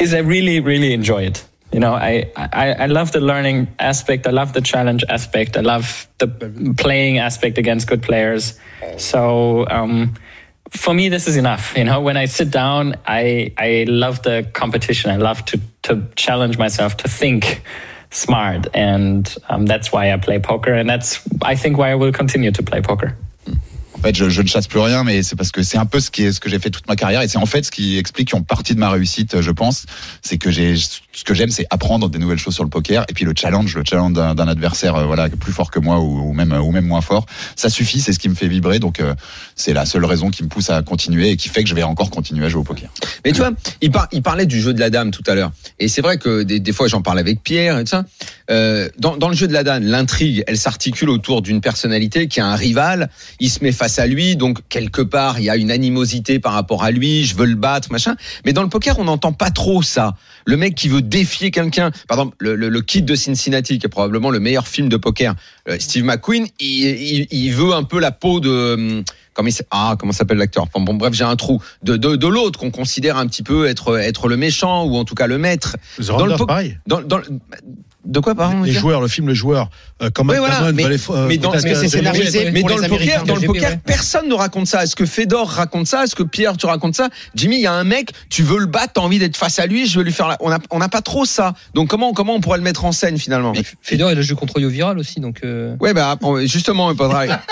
is I really really enjoy it. You know, I, I I love the learning aspect. I love the challenge aspect. I love the playing aspect against good players. So. Um, for me this is enough. You know when i sit down i i love the competition. I love to to challenge myself to think smart. And um, that's why i play poker. And that's i think why i will continue to play poker En fait, je, je ne chasse plus rien, mais c'est parce que c'est un peu ce qui est ce que j'ai fait toute ma carrière, et c'est en fait ce qui explique une partie de ma réussite, je pense. C'est que j'ai ce que j'aime, c'est apprendre des nouvelles choses sur le poker, et puis le challenge, le challenge d'un adversaire, euh, voilà, plus fort que moi ou, ou même ou même moins fort, ça suffit, c'est ce qui me fait vibrer. Donc euh, c'est la seule raison qui me pousse à continuer et qui fait que je vais encore continuer à jouer au poker. Mais tu vois, il, par- il parlait du jeu de la dame tout à l'heure. Et c'est vrai que des, des fois, j'en parle avec Pierre et tout ça. Euh, dans, dans le jeu de la dame, l'intrigue, elle s'articule autour d'une personnalité qui a un rival. Il se met face à lui, donc quelque part, il y a une animosité par rapport à lui. Je veux le battre, machin. Mais dans le poker, on n'entend pas trop ça. Le mec qui veut défier quelqu'un. Par exemple, le, le, le Kid de Cincinnati, qui est probablement le meilleur film de poker. Euh, Steve McQueen, il, il, il veut un peu la peau de hum, comment ah comment s'appelle l'acteur? Enfin, bon bref j'ai un trou de de, de l'autre qu'on considère un petit peu être être le méchant ou en tout cas le maître The Dans le pareil. dans, dans de quoi pardon Les joueurs, le film Le Joueur. Euh, comme Oui, voilà, Damon mais, les- euh, mais dans, mais que- c'est scénarisé. Mais dans le poker, dans le personne ne raconte ça. Est-ce que Fedor raconte ça? Est-ce que Pierre tu racontes ça? Jimmy, il y a un mec, tu veux le battre, t'as envie d'être face à lui, je veux lui faire. La... On n'a pas trop ça. Donc comment, comment on pourrait le mettre en scène finalement? Fedor, il a joué contre Yo Viral aussi, donc. euh, Ouais, bah justement.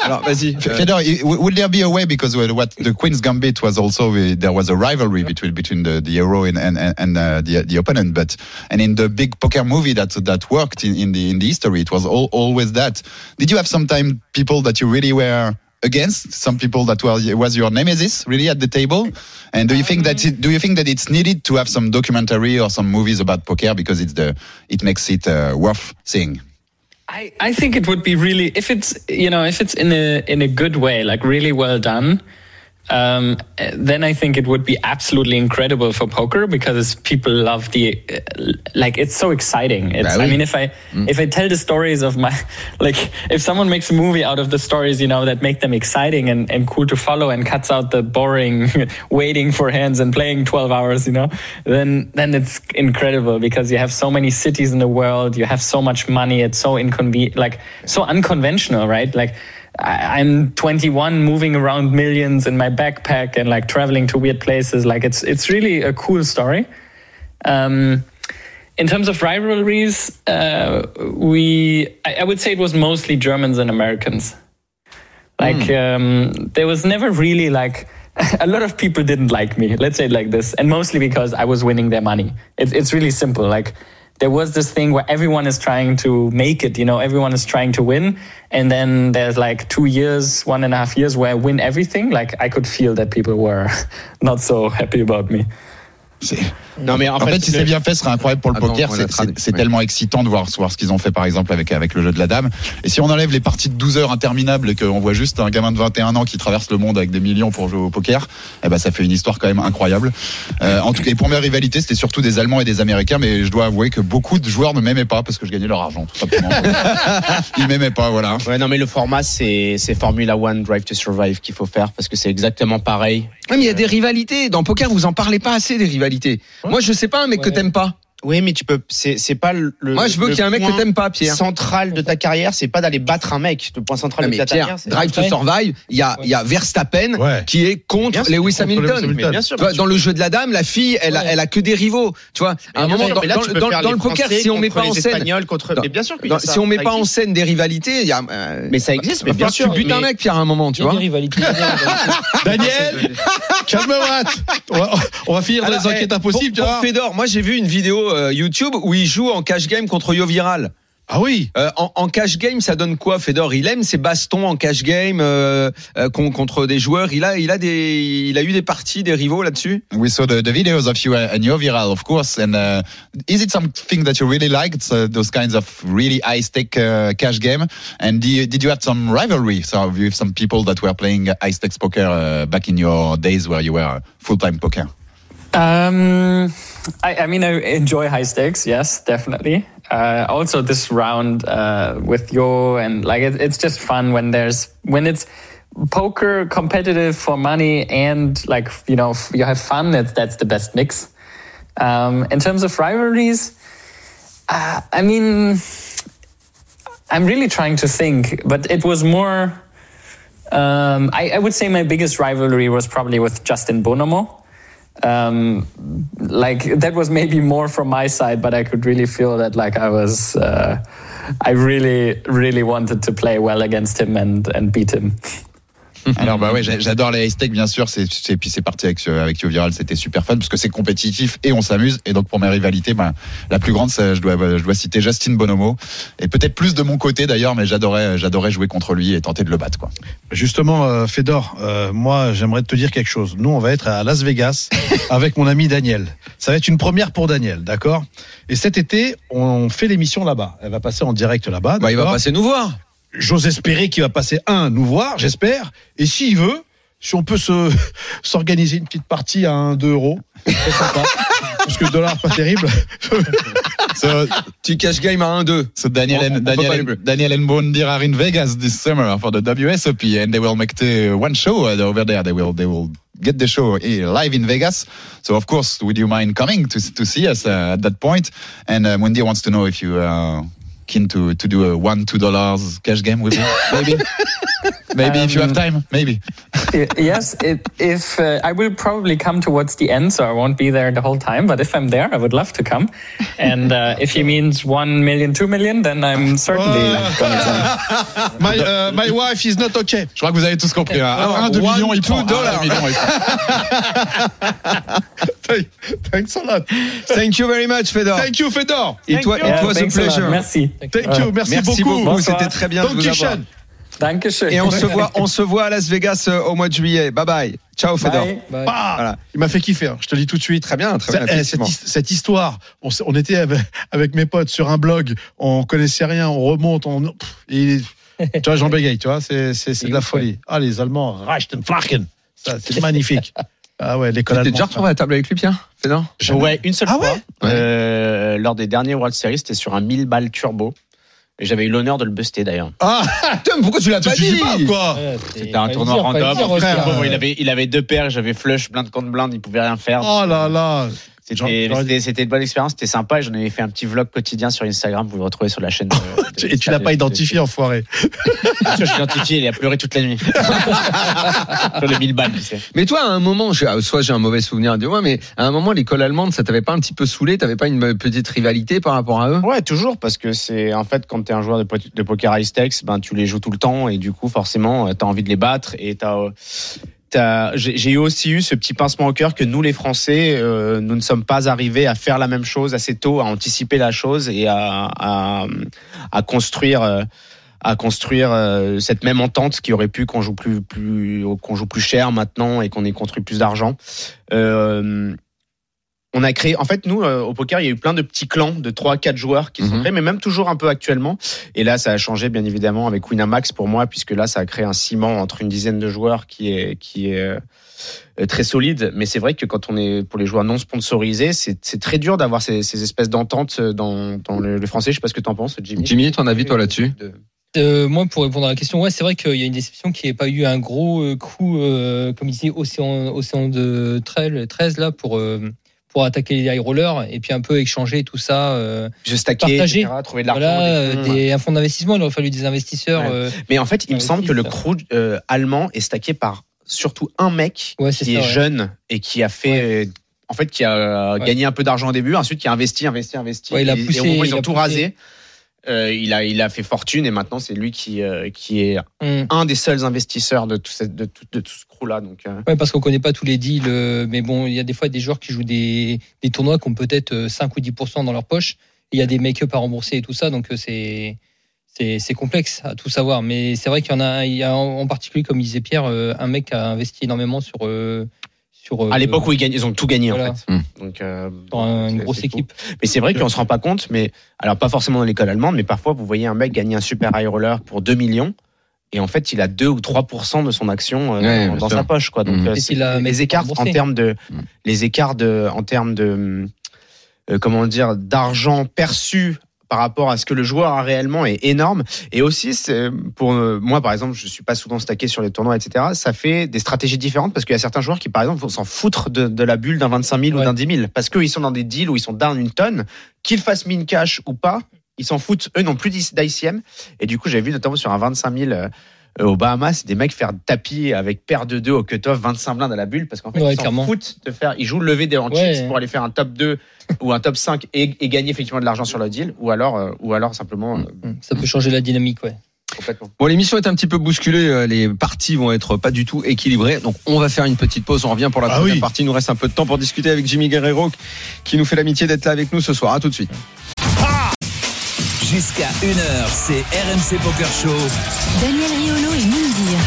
Alors vas-y. Euh, Fedor, i- w- will there be a way because what the Queen's Gambit was also there was a rivalry between between the, the hero and and, and uh, the the opponent, but and in the big poker movie that that worked in, in the in the history, it was all, always that. Did you have sometimes people that you really were against? Some people that were was your nemesis really at the table? And do you think that it, do you think that it's needed to have some documentary or some movies about poker because it's the it makes it uh, worth seeing? I, I think it would be really if it's you know if it's in a in a good way like really well done um, then I think it would be absolutely incredible for poker because people love the uh, like it's so exciting. It's, oui. I mean, if I if I tell the stories of my like if someone makes a movie out of the stories, you know, that make them exciting and, and cool to follow and cuts out the boring waiting for hands and playing twelve hours, you know, then then it's incredible because you have so many cities in the world, you have so much money, it's so inconvenient, like so unconventional, right? Like. I- I'm 21, moving around millions in my backpack and like traveling to weird places. Like it's it's really a cool story. Um, in terms of rivalries, uh, we I, I would say it was mostly Germans and Americans. Like um, there was never really like a lot of people didn't like me. Let's say it like this, and mostly because I was winning their money. It's it's really simple. Like there was this thing where everyone is trying to make it. You know, everyone is trying to win, and then there's like two years, one and a half years where I win everything. Like I could feel that people were not so happy about me. Non, mais en, En fait, si le- c'est bien fait, ce serait incroyable pour le poker. C'est- ouais. tellement excitant de voir, voir ce qu'ils ont fait, par exemple, avec, avec le jeu de la dame. Et si on enlève les parties de 12 heures interminables et qu'on voit juste un gamin de 21 ans qui traverse le monde avec des millions pour jouer au poker, eh ben, ça fait une histoire quand même incroyable. Euh, en tout cas, les premières rivalités, c'était surtout des Allemands et des Américains, mais je dois avouer que beaucoup de joueurs ne m'aimaient pas parce que je gagnais leur argent, tout simplement. Ils m'aimaient pas, voilà. Ouais, non, mais le format, c'est c'est Formula One Drive to Survive qu'il faut faire parce que c'est exactement pareil. Ouais, mais il y a des rivalités. Dans poker, vous en parlez pas assez des rivalités. Moi, je sais pas un mec que t'aimes pas. Oui, mais tu peux. C'est pas le. Moi, je veux qu'il y ait un mec que t'aimes pas, Pierre. Central de ta carrière, c'est pas d'aller battre un mec. Le point central Non, de ta Pierre, carrière, c'est Drive to Survive, il y a, il y a Verstappen Ouais. qui est contre Bien Lewis contre Lewis Hamilton. Hamilton. Mais bien sûr. Tu vois, dans le jeu de la dame, la fille, elle, a, elle a que des rivaux. Tu vois, à un moment, sûr, dans, là, le poker, si on met pas en scène, Espagnols contre. dans- mais bien sûr qu'il y a dans- ça, si on met pas en scène des rivalités, il y a. euh, Mais ça existe, mais bien sûr. Tu butes un mec, Pierre, à un moment, tu Il y a vois. Daniel, calme-toi. On va, on va finir les enquêtes eh, impossibles, vois. pour Fedor, moi j'ai vu une vidéo euh, YouTube où il joue en cash game contre Yo Viral. Ah oui. Euh, en, en cash game, ça donne quoi, Fedor? Il aime ses bastons en cash game euh, euh, con- contre des joueurs. Il a, il a des, il a eu des parties, des rivaux là-dessus? We saw the, the videos of you and your viral, of course. And uh, is it something that you really liked? So those kinds of really high stake uh, cash game? And do you, did you have some rivalry? So with some people that were playing high stakes poker uh, back in your days where you were full time poker? Um, I, I mean, I enjoy high stakes. Yes, definitely. Uh, also, this round uh, with Yo and like it, it's just fun when there's when it's poker competitive for money and like you know you have fun. That's that's the best mix. Um, in terms of rivalries, uh, I mean, I'm really trying to think, but it was more. Um, I, I would say my biggest rivalry was probably with Justin Bonomo um, like that was maybe more from my side, but I could really feel that like I was, uh, I really, really wanted to play well against him and and beat him. Alors bah ouais, j'adore les high stakes bien sûr. C'est c'est- puis c'est parti avec avec Yo Viral, c'était super fun parce que c'est compétitif et on s'amuse. Et donc pour mes rivalités, bah, la plus grande, c'est- je dois je dois citer Justin Bonomo et peut-être plus de mon côté d'ailleurs, mais j'adorais j'adorais jouer contre lui et tenter de le battre quoi. Justement, euh, Fedor, euh, moi, j'aimerais te dire quelque chose. Nous, on va être à Las Vegas avec mon ami Daniel. Ça va être une première pour Daniel, d'accord? Et cet été, on fait l'émission là-bas. Elle va passer en direct là-bas. Bah, il va passer nous voir. J'ose espérer qu'il va passer un nous voir, j'espère. Et s'il veut, si on peut se s'organiser une petite partie à 1 2 euros, sympa. Parce que le dollar pas terrible. So, Tu cash game à 1-2. so Daniel and Daniel. Daniel and Bondir are in Vegas this summer for the WSOP and they will make the one show uh, over there. They will they will get the show eh, live in Vegas. So of course, would you mind coming to to see us uh, at that point? And uh, Wendy wants to know if you are keen to to do a one two dollars cash game with me, maybe. maybe if you have time, maybe. Yes, it, if uh, I will probably come towards the end, so I won't be there the whole time. But if I'm there, I would love to come. And uh, if he means one million, two million, then I'm certainly gonna. My, uh, my wife is not okay. Je crois que vous avez tous compris. Hein. Un, un, deux One, millions, il two prend. Dollars. deux millions, il prend. Thanks a lot. Thank you very much, Fedor. Thank you, Fedor. Et toi, Yeah, it was a thanks a pleasure. Merci. Thank you. Merci, Merci beaucoup. C'était très bien de Don't vous avoir. Kishan. Dankeschön. Et on se voit, on se voit à Las Vegas euh, au mois de juillet. Bye bye. Ciao, Fedor. Bye. Bah, Ah, Voilà. Il m'a fait kiffer, hein, je te le dis tout de suite. Très bien, très Ça- bien. eh, cette, histoire, on, était avec, avec mes potes sur un blog, on connaissait rien, on remonte, on, pff, et- tu vois, Jean bégaye, tu vois, c'est, de la folie. Ah, les Allemands, Reichten, Flachen, ça, c'est magnifique. Ah ouais, l'école allemande. déjà retrouvé à table avec lui, Pierre Fedor Ouais, une seule Ah fois. ouais? Euh, lors des derniers World Series, c'était sur un 1000 balles turbo. Et j'avais eu l'honneur de le buster d'ailleurs. Ah, mais pourquoi tu l'as pas dit pas, quoi? C'était un tournoi dire, random. dire, fait, bon, il avait, il avait deux paires, j'avais flush, blind contre blind, il pouvait rien faire. Oh là là. C'était une bonne expérience, c'était sympa. et J'en avais fait un petit vlog quotidien sur Instagram. Vous le retrouvez sur la chaîne. de- de- Et tu l'as pas identifié, enfoiré. Sûr, je l'ai identifié. Il a pleuré toute la nuit. sur les 1000 balles, tu sais. Mais toi, à un moment, je- ah, soit j'ai un mauvais souvenir de moi, mais à un moment, l'école allemande, ça t'avait pas un petit peu saoulé? T'avais pas une petite rivalité par rapport à eux? Ouais, toujours, parce que c'est en fait quand tu es un joueur de, po- de poker high stakes, ben tu les joues tout le temps et du coup forcément tu as envie de les battre et t'as euh, t'as- j'ai aussi eu ce petit pincement au cœur que nous les Français, euh, nous ne sommes pas arrivés à faire la même chose assez tôt, à anticiper la chose et à, à, à construire. euh, à construire euh, cette même entente qui aurait pu qu'on joue plus plus qu'on joue plus cher maintenant et qu'on ait construit plus d'argent. Euh, on a créé, en fait, nous, euh, au poker, il y a eu plein de petits clans de 3 quatre joueurs qui sont Mhm. créés, mais même toujours un peu actuellement. Et là, ça a changé, bien évidemment, avec Winamax pour moi, puisque là, ça a créé un ciment entre une dizaine de joueurs qui est, qui est euh, très solide. Mais c'est vrai que quand on est, pour les joueurs non sponsorisés, c'est très dur d'avoir ces, ces espèces d'ententes dans, dans le, le français. Je sais pas ce que tu en penses, Jimmy. Jimmy, ton avis, toi, là-dessus De- Euh, moi, pour répondre à la question, ouais, c'est vrai qu'il y a une déception qui n'ait pas eu un gros euh, coup, euh, comme il dit, Océan, Océan de 13, 13 là, pour, euh, pour attaquer les high rollers et puis un peu échanger tout ça. euh, Je Partager. etc., trouver de l'argent. voilà, des fonds. des, un fonds d'investissement. Il aurait fallu des investisseurs. Ouais. euh, Mais en fait, il me semble que le crew euh, allemand est stacké par surtout un mec Ouais, qui ça, est jeune et qui a fait. En fait, qui a gagné un peu d'argent au début, ensuite qui a investi, investi, investi. Ouais, il a et, au moment ils il ont tout poussé. rasé. Euh, il a il a fait fortune et maintenant c'est lui qui euh, qui est hum. un des seuls investisseurs de tout cette, de tout de tout ce crew là donc euh, Ouais, parce qu'on connaît pas tous les deals, mais bon, il y a des fois des joueurs qui jouent des, des tournois qui ont peut-être euh, 5 ou 10% dans leur poche. Il y a des make-up à rembourser et tout ça, donc c'est c'est complexe à tout savoir. Mais c'est vrai qu'il y en a, il y a en particulier, comme disait Pierre, un mec qui a investi énormément sur sur euh, à l'époque où ils gagnent ils ont tout gagné voilà. en fait Hmm. donc euh, sur un- une grosse cool. équipe. mais c'est vrai qu'on se rend pas compte mais alors pas forcément dans l'école allemande mais parfois vous voyez un mec gagner un super high roller pour 2 millions et en fait il a 2 ou 3% de son action euh, Ouais, dans, dans sa poche quoi donc Mhm. euh, les écarts en termes de Mhm. les écarts de en termes de euh, comment dire d'argent perçu par rapport à ce que le joueur a réellement est énorme. Et aussi c'est pour euh, moi par exemple je suis pas souvent stacké sur les tournois etc ça fait des stratégies différentes parce qu'il y a certains joueurs qui par exemple vont s'en foutre de, de la bulle d'un 25 000 ou d'un 10 000 parce qu'ils sont dans des deals où ils sont down une tonne. Qu'ils fassent min cash ou pas ils s'en foutent eux n'ont plus d'ICM et du coup j'avais vu notamment sur un 25 000 euh, euh, aux Bahamas, des mecs faire tapis avec paire de 2 au cut-off, 25 blindes à la bulle, parce qu'en fait, Ouais, ils s'en foutent de faire, ils jouent le lever des Ouais. chips pour aller faire un top 2 ou un top 5 et, et gagner effectivement de l'argent sur le deal, ou alors, euh, ou alors simplement, euh, Hum, Ça peut changer la dynamique, ouais. complètement. Bon, l'émission est un petit peu bousculée. euh, Les parties vont être pas du tout équilibrées. Donc, on va faire une petite pause. On revient pour la Ah première oui. partie. Il nous reste un peu de temps pour discuter avec Jimmy Guerrero, qui nous fait l'amitié d'être là avec nous ce soir. À tout de suite. Jusqu'à 1h, c'est RMC Poker Show. Daniel Riolo et Mindir.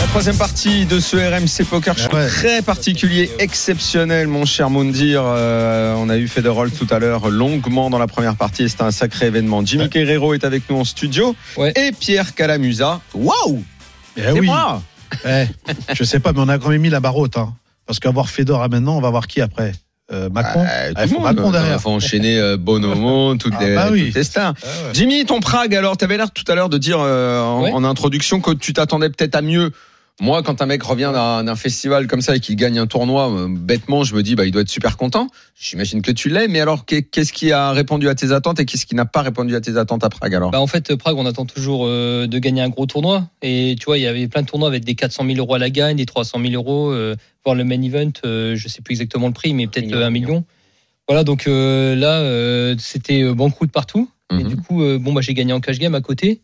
La troisième partie de ce RMC Poker Show Ouais. très particulier, exceptionnel, mon cher Moundir. Euh, on a eu Federer tout à l'heure longuement dans la première partie. C'était un sacré événement. Jimmy Guerrero est avec nous en studio Ouais. et Pierre Calamusa. Waouh, Eh c'est oui. moi. Eh, je sais pas, mais on a quand même mis la barre haute. Hein. Parce qu'avoir Fedor à maintenant, on va voir qui après Euh, Macron Ah, Ah, tout le monde. Macron derrière. Il faut enchaîner euh, Bonomo, toutes, Ah, les, bah oui. toutes les stars. Ah ouais. Jimmy, ton Prague, alors, tu avais l'air tout à l'heure de dire euh, en, Ouais. en introduction que tu t'attendais peut-être à mieux. Moi, quand un mec revient d'un festival comme ça et qu'il gagne un tournoi, euh, bêtement, je me dis, bah, il doit être super content. J'imagine que tu l'es, mais alors, qu'est- qu'est-ce qui a répondu à tes attentes et qu'est-ce qui n'a pas répondu à tes attentes à Prague alors? Bah en fait, Prague, on attend toujours euh, de gagner un gros tournoi. Et tu vois, il y avait plein de tournois avec des 400 000 euros à la gagne, des 300 000 euros, euh, voire le main event, euh, je sais plus exactement le prix, mais peut-être Million, euh, un million. Voilà, donc euh, là, euh, c'était euh, banqueroute partout. Et Mhm. du coup, euh, bon, bah, j'ai gagné en cash game à côté.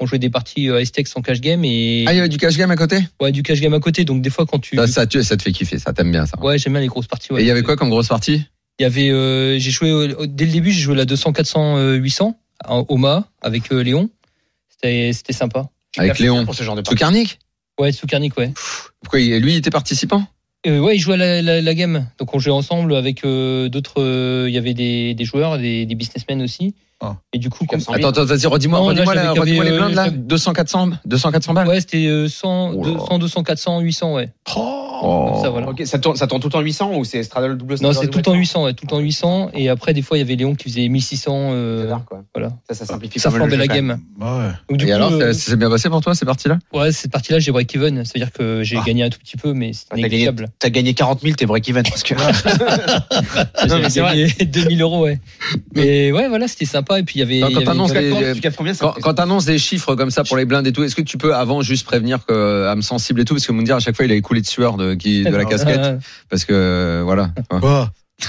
On jouait des parties euh, STX en cash game et Ah, il y avait du cash game à côté? Ouais, du cash game à côté. Donc des fois, quand tu ça, ça, tu- ça te fait kiffer, ça t'aime bien ça. ouais, j'aime bien les grosses parties. ouais. Et il y avait quoi comme grosse partie? Il y avait, euh, j'ai joué au- dès le début, j'ai joué la 200, 400, euh, 800 en Oma avec euh, Léon. C'était, c'était sympa. Avec Léon Pour ce genre de. Soukarnik Ouais, Soukarnik, ouais. Pourquoi il- lui, il était participant? Euh, ouais, ils jouaient à la, la, la game. Donc on jouait ensemble avec euh, d'autres. euh, Il y avait des, des joueurs, des, des businessmen aussi. Ah. Et du coup, comme, Attends, attends, vas-y, redis-moi, Non, là, redis-moi, redis-moi les euh, blindes là. j'avais- 200, 400, 200, 400 balles. ouais, c'était euh, 100, Oh là. 200, 200, 400, 800, ouais. Oh. Comme ça, voilà. Ça tourne, ça tourne tout le temps 800 ou c'est straddle double Non, straddle c'est tout le temps 800, ouais, tout le temps 800. Et après, des fois, il y avait Léon qui faisait 1600. Euh, J'adore, quoi. voilà. Ça, ça simplifie ça flambait la game. Ouais. Donc, du Et coup, alors, euh, ça s'est bien passé pour toi, ces parties-là ouais, cette partie-là, j'ai break even. C'est-à-dire que j'ai Ah. gagné un tout petit peu, mais c'est T'as gagné, négligeable. t'as gagné 40 000, t'es break-even. Parce que... Non, mais c'est J'ai gagné 2000 euros, ouais. Mais ouais, voilà, c'était sympa. Et puis il y avait. Quand- avait t'annonces des- des chiffres comme ça pour les blindes et tout, est-ce que tu peux avant juste prévenir que euh, âme sensible et tout, parce que Moundir à chaque fois il a écoulé de sueur de, qui, de la casquette, parce que euh, voilà.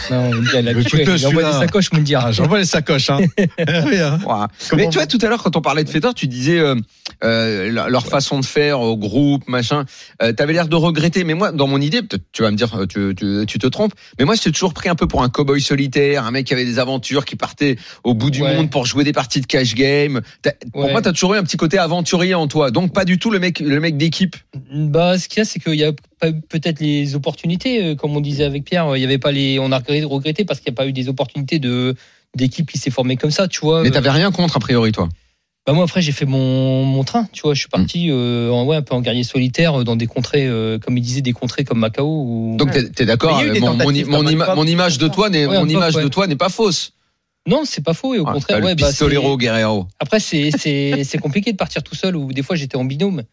Quoi non, il a l'habitude, Écoute-le, il envoie des sacoches, me dire. Ah, J'envoie les sacoches. Hein. Eh hein. Mais tu vois, tout à l'heure, quand on parlait de Fedor, tu disais euh, euh, leur façon de faire au groupe, machin. Euh, T'avais l'air de regretter. Mais moi, dans mon idée, peut-être tu vas me dire, euh, tu, tu, tu te trompes. Mais moi, j'étais toujours pris un peu pour un cowboy solitaire, un mec qui avait des aventures, qui partait au bout du Ouais. monde pour jouer des parties de cash game. Pour Ouais. moi, t'as toujours eu un petit côté aventurier en toi. Donc pas du tout le mec, le mec d'équipe. Bah, ce qu'il y a, c'est qu'il y a peut-être les opportunités, euh, comme on disait avec Pierre. Il y avait pas les, on a regretté- parce qu'il n'y a pas eu des opportunités de d'équipe qui s'est formée comme ça, tu vois. Mais Euh, t'avais rien contre a priori, toi. Bah moi après j'ai fait mon, mon train, tu vois, je suis parti euh, en, ouais, un peu en guerrier solitaire euh, dans des contrées, euh, comme il disait, des contrées comme Macao. Ou... Donc t'es t'es d'accord. Euh, Mon, mon, ima- image de toi n'est Ouais, mon image de ouais. toi n'est pas fausse. Non, c'est pas faux et au Ah, contraire, le ouais, bah, pistolero guerrero. après c'est c'est c'est compliqué de partir tout seul ou des fois j'étais en binôme.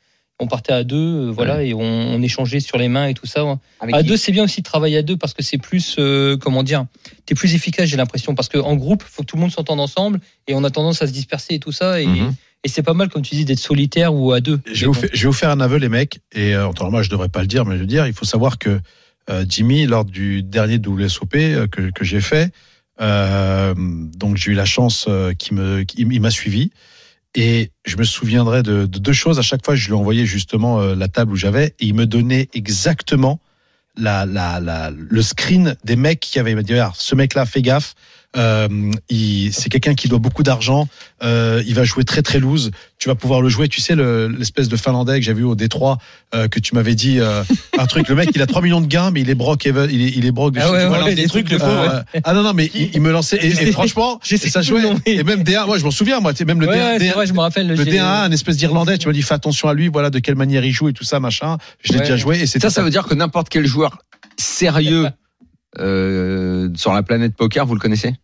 On partait à deux, euh, voilà, et on, on échangeait sur les mains et tout ça. Avec À deux, c'est bien aussi de travailler à deux parce que c'est plus, euh, comment dire, t'es plus efficace, j'ai l'impression. Parce qu'en groupe, faut que tout le monde s'entende ensemble et on a tendance à se disperser et tout ça. Et, Mhm. et c'est pas mal, comme tu dis, d'être solitaire ou à deux. Je vais, vous faire, je vais vous faire un aveu, les mecs. Et euh, moi, je devrais pas le dire, mais je veux dire, il faut savoir que euh, Jimmy, lors du dernier WSOP que, que j'ai fait, donc j'ai eu la chance qu'il m'a suivi. Et je me souviendrai de, de deux choses. À chaque fois, je lui envoyais justement euh, la table où j'avais, et il me donnait exactement la, la, la, le screen des mecs qui avaient. Il dit, ce mec-là, fais gaffe. Euh, il- c'est quelqu'un qui doit beaucoup d'argent. Euh, il va jouer très très loose. Tu vas pouvoir le jouer. Tu sais le- l'espèce de Finlandais que j'ai vu au Détroit euh, que tu m'avais dit euh, un truc. Le mec, il a 3 millions de gains, mais il est broke. even- Il est, il est broke. de Ah ouais, ouais, alors, des des trucs, le euh, pauvre, Ah non non, mais il, il me lançait. Et, et franchement, sais ça jouait. le Et même D1, moi je m'en souviens. Moi, tu sais, même le Ouais, D1, ouais, c'est vrai, je me rappelle. le D1, un espèce d'Irlandais, tu m'as dit fais attention à lui, voilà de quelle manière il joue et tout ça, machin. Je l'ai Ouais. déjà joué et c'est Ça, ça veut dire que n'importe quel joueur sérieux euh, sur la planète poker, vous le connaissez?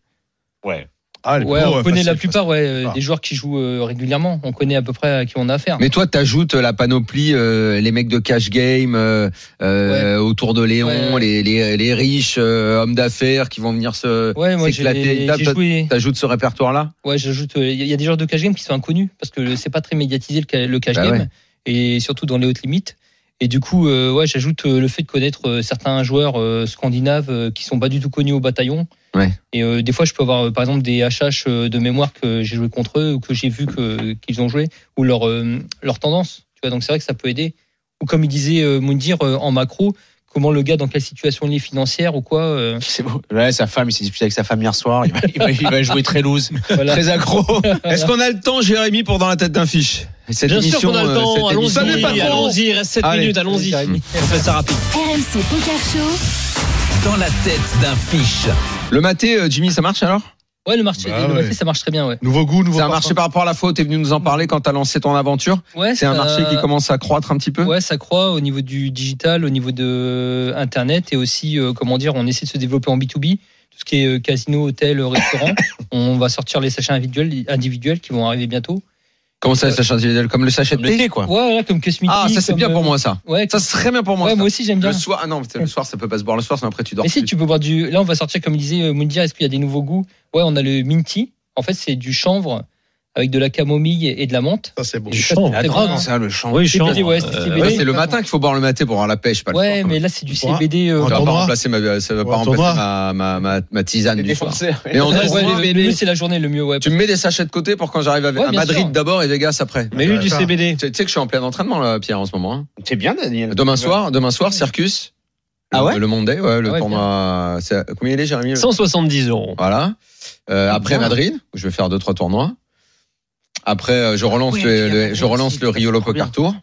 Ouais. Ah, les Ouais, pros, on ouais, connaît facile, la plupart, ouais, euh, Ah. des joueurs qui jouent euh, régulièrement. On connaît à peu près à qui on a affaire. Mais toi, t'ajoutes la panoplie, euh, les mecs de cash game euh, euh, autour de Léon. Les, les, les riches euh, hommes d'affaires qui vont venir se Ouais, moi j'ai s'éclater. Joué. T'ajoutes ce répertoire-là? Ouais, j'ajoute. euh, Il y a des joueurs de cash game qui sont inconnus parce que c'est pas très médiatisé le, ca- le cash Bah game ouais. et surtout dans les hautes limites. Et du coup, euh, ouais, j'ajoute euh, le fait de connaître euh, certains joueurs euh, scandinaves qui sont pas du tout connus au bataillon. Ouais. Et euh, des fois, je peux avoir par exemple des HH de mémoire que j'ai joué contre eux ou que j'ai vu que qu'ils ont joué ou leur euh, leur tendance. Tu vois, donc c'est vrai que ça peut aider. Ou comme il disait Moundir en macro, comment le gars dans quelle situation il est financière ou quoi. euh, C'est beau. Ouais, sa femme, il s'est disputé avec sa femme hier soir. Il va, il va- il va jouer très loose. voilà. Très accro. Est-ce qu'on a le temps, Jérémy, pour dans la tête d'un fiche? Cette Bien sûr émission, qu'on a le euh, temps, allons-y, allons-y, il reste 7 Allez. minutes, allons-y. On fait ça rapide. RMC Poker Show. Dans la tête d'un fiche. Le maté, euh, Jimmy, ça marche alors? Ouais, le marché, Bah le ouais. marché, ça marche très bien, ouais. Nouveau goût, nouveau Ça a parfum. marché par rapport à la fois où t'es venu nous en parler quand t'as lancé ton aventure. Ouais, C'est un marché qui commence à croître un petit peu. Ouais, ça croît au niveau du digital, au niveau de Internet et aussi, euh, comment dire, on essaie de se développer en B2B. Tout ce qui est euh, casino, hôtel, euh, restaurant. on va sortir les sachets individuels, individuels qui vont arriver bientôt. Comment ça, Comme le sachet de thé, thé quoi. Ouais, voilà, comme que Smithy. Ah, ça c'est bien pour euh, moi ça. Ouais, Ça c'est très bien pour moi. ouais, ça. moi aussi j'aime bien. Le soir, ah non, le soir ça peut pas se boire le soir, sinon après tu dors. Mais si, tu peux boire du. Là, on va sortir, comme disait euh, Moundir, est-ce qu'il y a des nouveaux goûts? Ouais, on a le minty. En fait, c'est du chanvre avec de la camomille et de la menthe. Ça c'est bon. Du c'est La drogue, ça, le champ. Oui, CBD, chanvre. ouais, c'est Euh, oui. c'est le matin qu'il faut boire le maté pour avoir la pêche, pas le soir. Ouais, mais même. là, c'est du. CBD. euh, Ça va pas remplacer ma, ça va pas En remplacer tournoi. ma, ma, ma, ma tisane du soir. Mais ouais, le mieux, c'est la journée, le mieux, ouais. tu me mets des sachets de côté pour quand j'arrive à, Ouais, à bien Madrid d'abord et Vegas après. Mais eu du. CBD. Tu sais que je suis en plein entraînement là, Pierre, en ce moment. hein. C'est bien, Daniel. Demain soir, demain soir, Circus. Ah Le- ouais? Le Monday, ouais, le Ah tournoi. Combien il est, Jérémy 170 euros. Voilà. Euh, après Bien. Madrid, où je vais faire deux trois tournois. Après, euh, je relance le, le- je relance le Riolo. Poker Tour.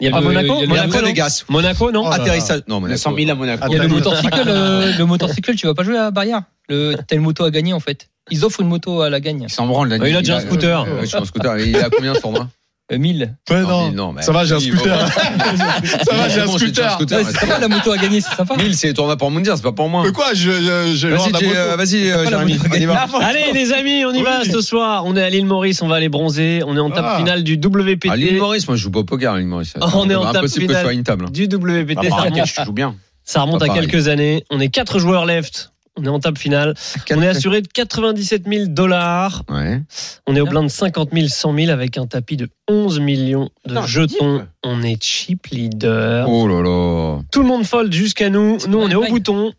Il y a Ah, le Monaco, il y a le- Monaco. Monaco, non Oh là là. Atterrissage. Non, mais 100 000 à Monaco. Il y a le motorcycle, euh, le motorcycle, tu vas pas jouer à Barrière. Le, t'as une moto à gagner en fait. Ils offrent une moto à la gagne. Il s'en branle, Daniel. il a déjà un scooter. Ouais, je suis en scooter. Il est à combien tournoi Euh, 1000. Ouais, Non, non. mille, non, mais- Ça va, j'ai un scooter. Ça va, j'ai un scooter. Ouais, c'est sympa la moto à gagner, c'est sympa. 1000, c'est les tournois pour Moundir, c'est pas pour moi. Mais quoi, je, je, je Vas-y, euh, vas-y, euh, Jérémy, on y va. Allez les amis, on y va ce soir. On est à l'île Maurice, on va aller bronzer. On est en table Ah. finale du WPT. À l'île Maurice, moi je joue pas au poker à l'île Maurice. On est en table impossible que je finale. sois à une table. Du WPT, Bah, je joue bien. ça remonte à quelques années. On est quatre joueurs left. On est en table finale. On est assuré de 97 000 dollars. Ouais. On est au blind 50 000, 100 000 avec un tapis de 11 millions de Putain, jetons. deep. On est cheap leader. Oh là là. Tout le monde fold jusqu'à nous. Nous, on est au Ouais. bouton.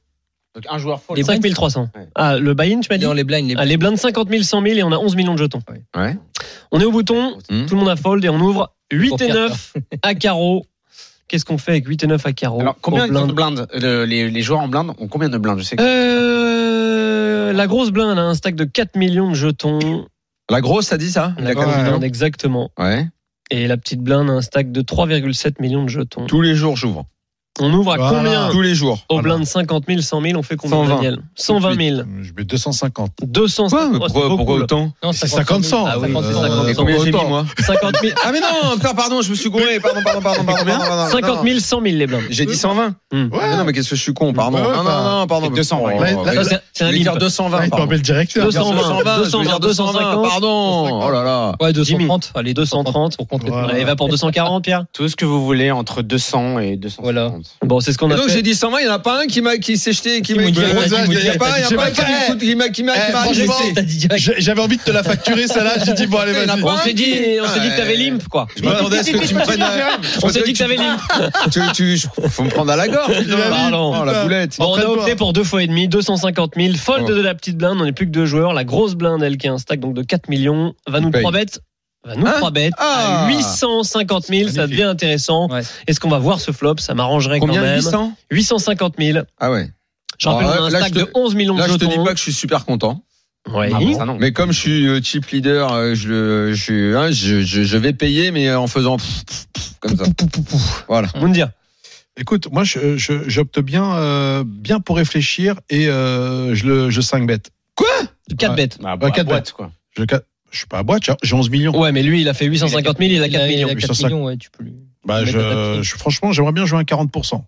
Donc un joueur fold. Les 5300. Ouais. Ah, le buy-in, tu m'as dit Dans les blinds, les Ah, les blindes 50 000, 100 000 et on a 11 millions de jetons. Ouais. On est au bouton. Hmm. Tout le monde a fold et on ouvre 8 Pour et faire 9 à carreau. Qu'est-ce qu'on fait avec 8 et 9 à carreau Alors, combien de blind blindes Le- les, les joueurs en blinde ont combien de blindes Je sais que Euh, La grosse blinde a un stack de 4 millions de jetons. La grosse, ça dit ça La grosse blinde, exactement. Ouais. Et la petite blinde a un stack de 3,7 millions de jetons. Tous les jours, j'ouvre. On ouvre à Voilà. combien Tous les jours. Au Voilà. blind 50 000, 100 000, on fait combien 120. Daniel 120 000. Je mets 250. 200 Pourquoi, Oh, c'est pourquoi, pourquoi autant Non, C'est 50 100. Ah oui, 50, c'est c'est 50. 50. Et combien j'ai mis, autant. moi 50 000, Ah mais non, pardon, pardon, je me suis gouré. Pardon, pardon, pardon, pardon, pardon, pardon. 50 000, 100 000 les blindes. J'ai dit 120. Hmm. Ah, non, mais qu'est-ce que je suis con, pardon. Ouais, ouais, non, bah, non, non, pardon. 220. Oh, Là, ouais, là, Ça, c'est- C'est un limp. 220. Ah, il peut pardon. appeler le directeur. 220. 220, je vais dire 220, pardon. Oh là là. Ouais, 230. Allez, 230. pour. Allez, va pour 240, Pierre. Tout ce que vous voulez entre 200 et 250. Voilà. Bon, c'est ce qu'on Et a donc j'ai dit 120, il n'y en a pas un qui m'a qui s'est jeté, qui m'a dis-moi, il y a pas, il y a pas un qui m'a- qui m'a Eh, dit J'avais envie de te la facturer, celle-là. J'ai dit, bon, allez, vas-y. On s'est dit, on s'est dit que t'avais limp, quoi. Je m'attendais à ce que tu me prennes. On s'est dit que t'avais limp. tu, tu, faut me prendre à la gorge. Pardon. Oh, la boulette. Bon, on a opté pour deux fois et demi, 250 000. Fold Oh. de la petite blinde, on n'est plus que deux joueurs. La grosse blinde, elle, qui a un stack donc de 4 millions, va nous Paye. 3 bêtes. Va nous Hein 3 bêtes Ah. à 850 000, ça devient intéressant. Ouais. Est-ce qu'on va voir ce flop? Ça m'arrangerait quand même. 800 850 000. Ah ouais. Je rappelle, Ah, on a un là, stack te- de 11 millions Là, de je te dis jetons. pas que je suis super content. Ouais. Ah bon, ça non. Mais comme je suis euh, chip leader, euh, je, le- je, hein, je, je, je vais payer, mais en faisant comme ça. Voilà. Moundir. Écoute, moi, je- je- j'opte bien, euh, bien pour réfléchir et euh, je le, je 5 bêtes. 4 Ouais. bêtes. Bah, Ouais, à quatre boîte, quoi. Je, je suis pas à boîte, j'ai- j'ai 11 millions. Ouais, mais lui, il a fait 850 000, il a 4 millions. Il a 4 805. millions, ouais, tu peux lui. Bah, je, je- franchement, j'aimerais bien jouer un 40%.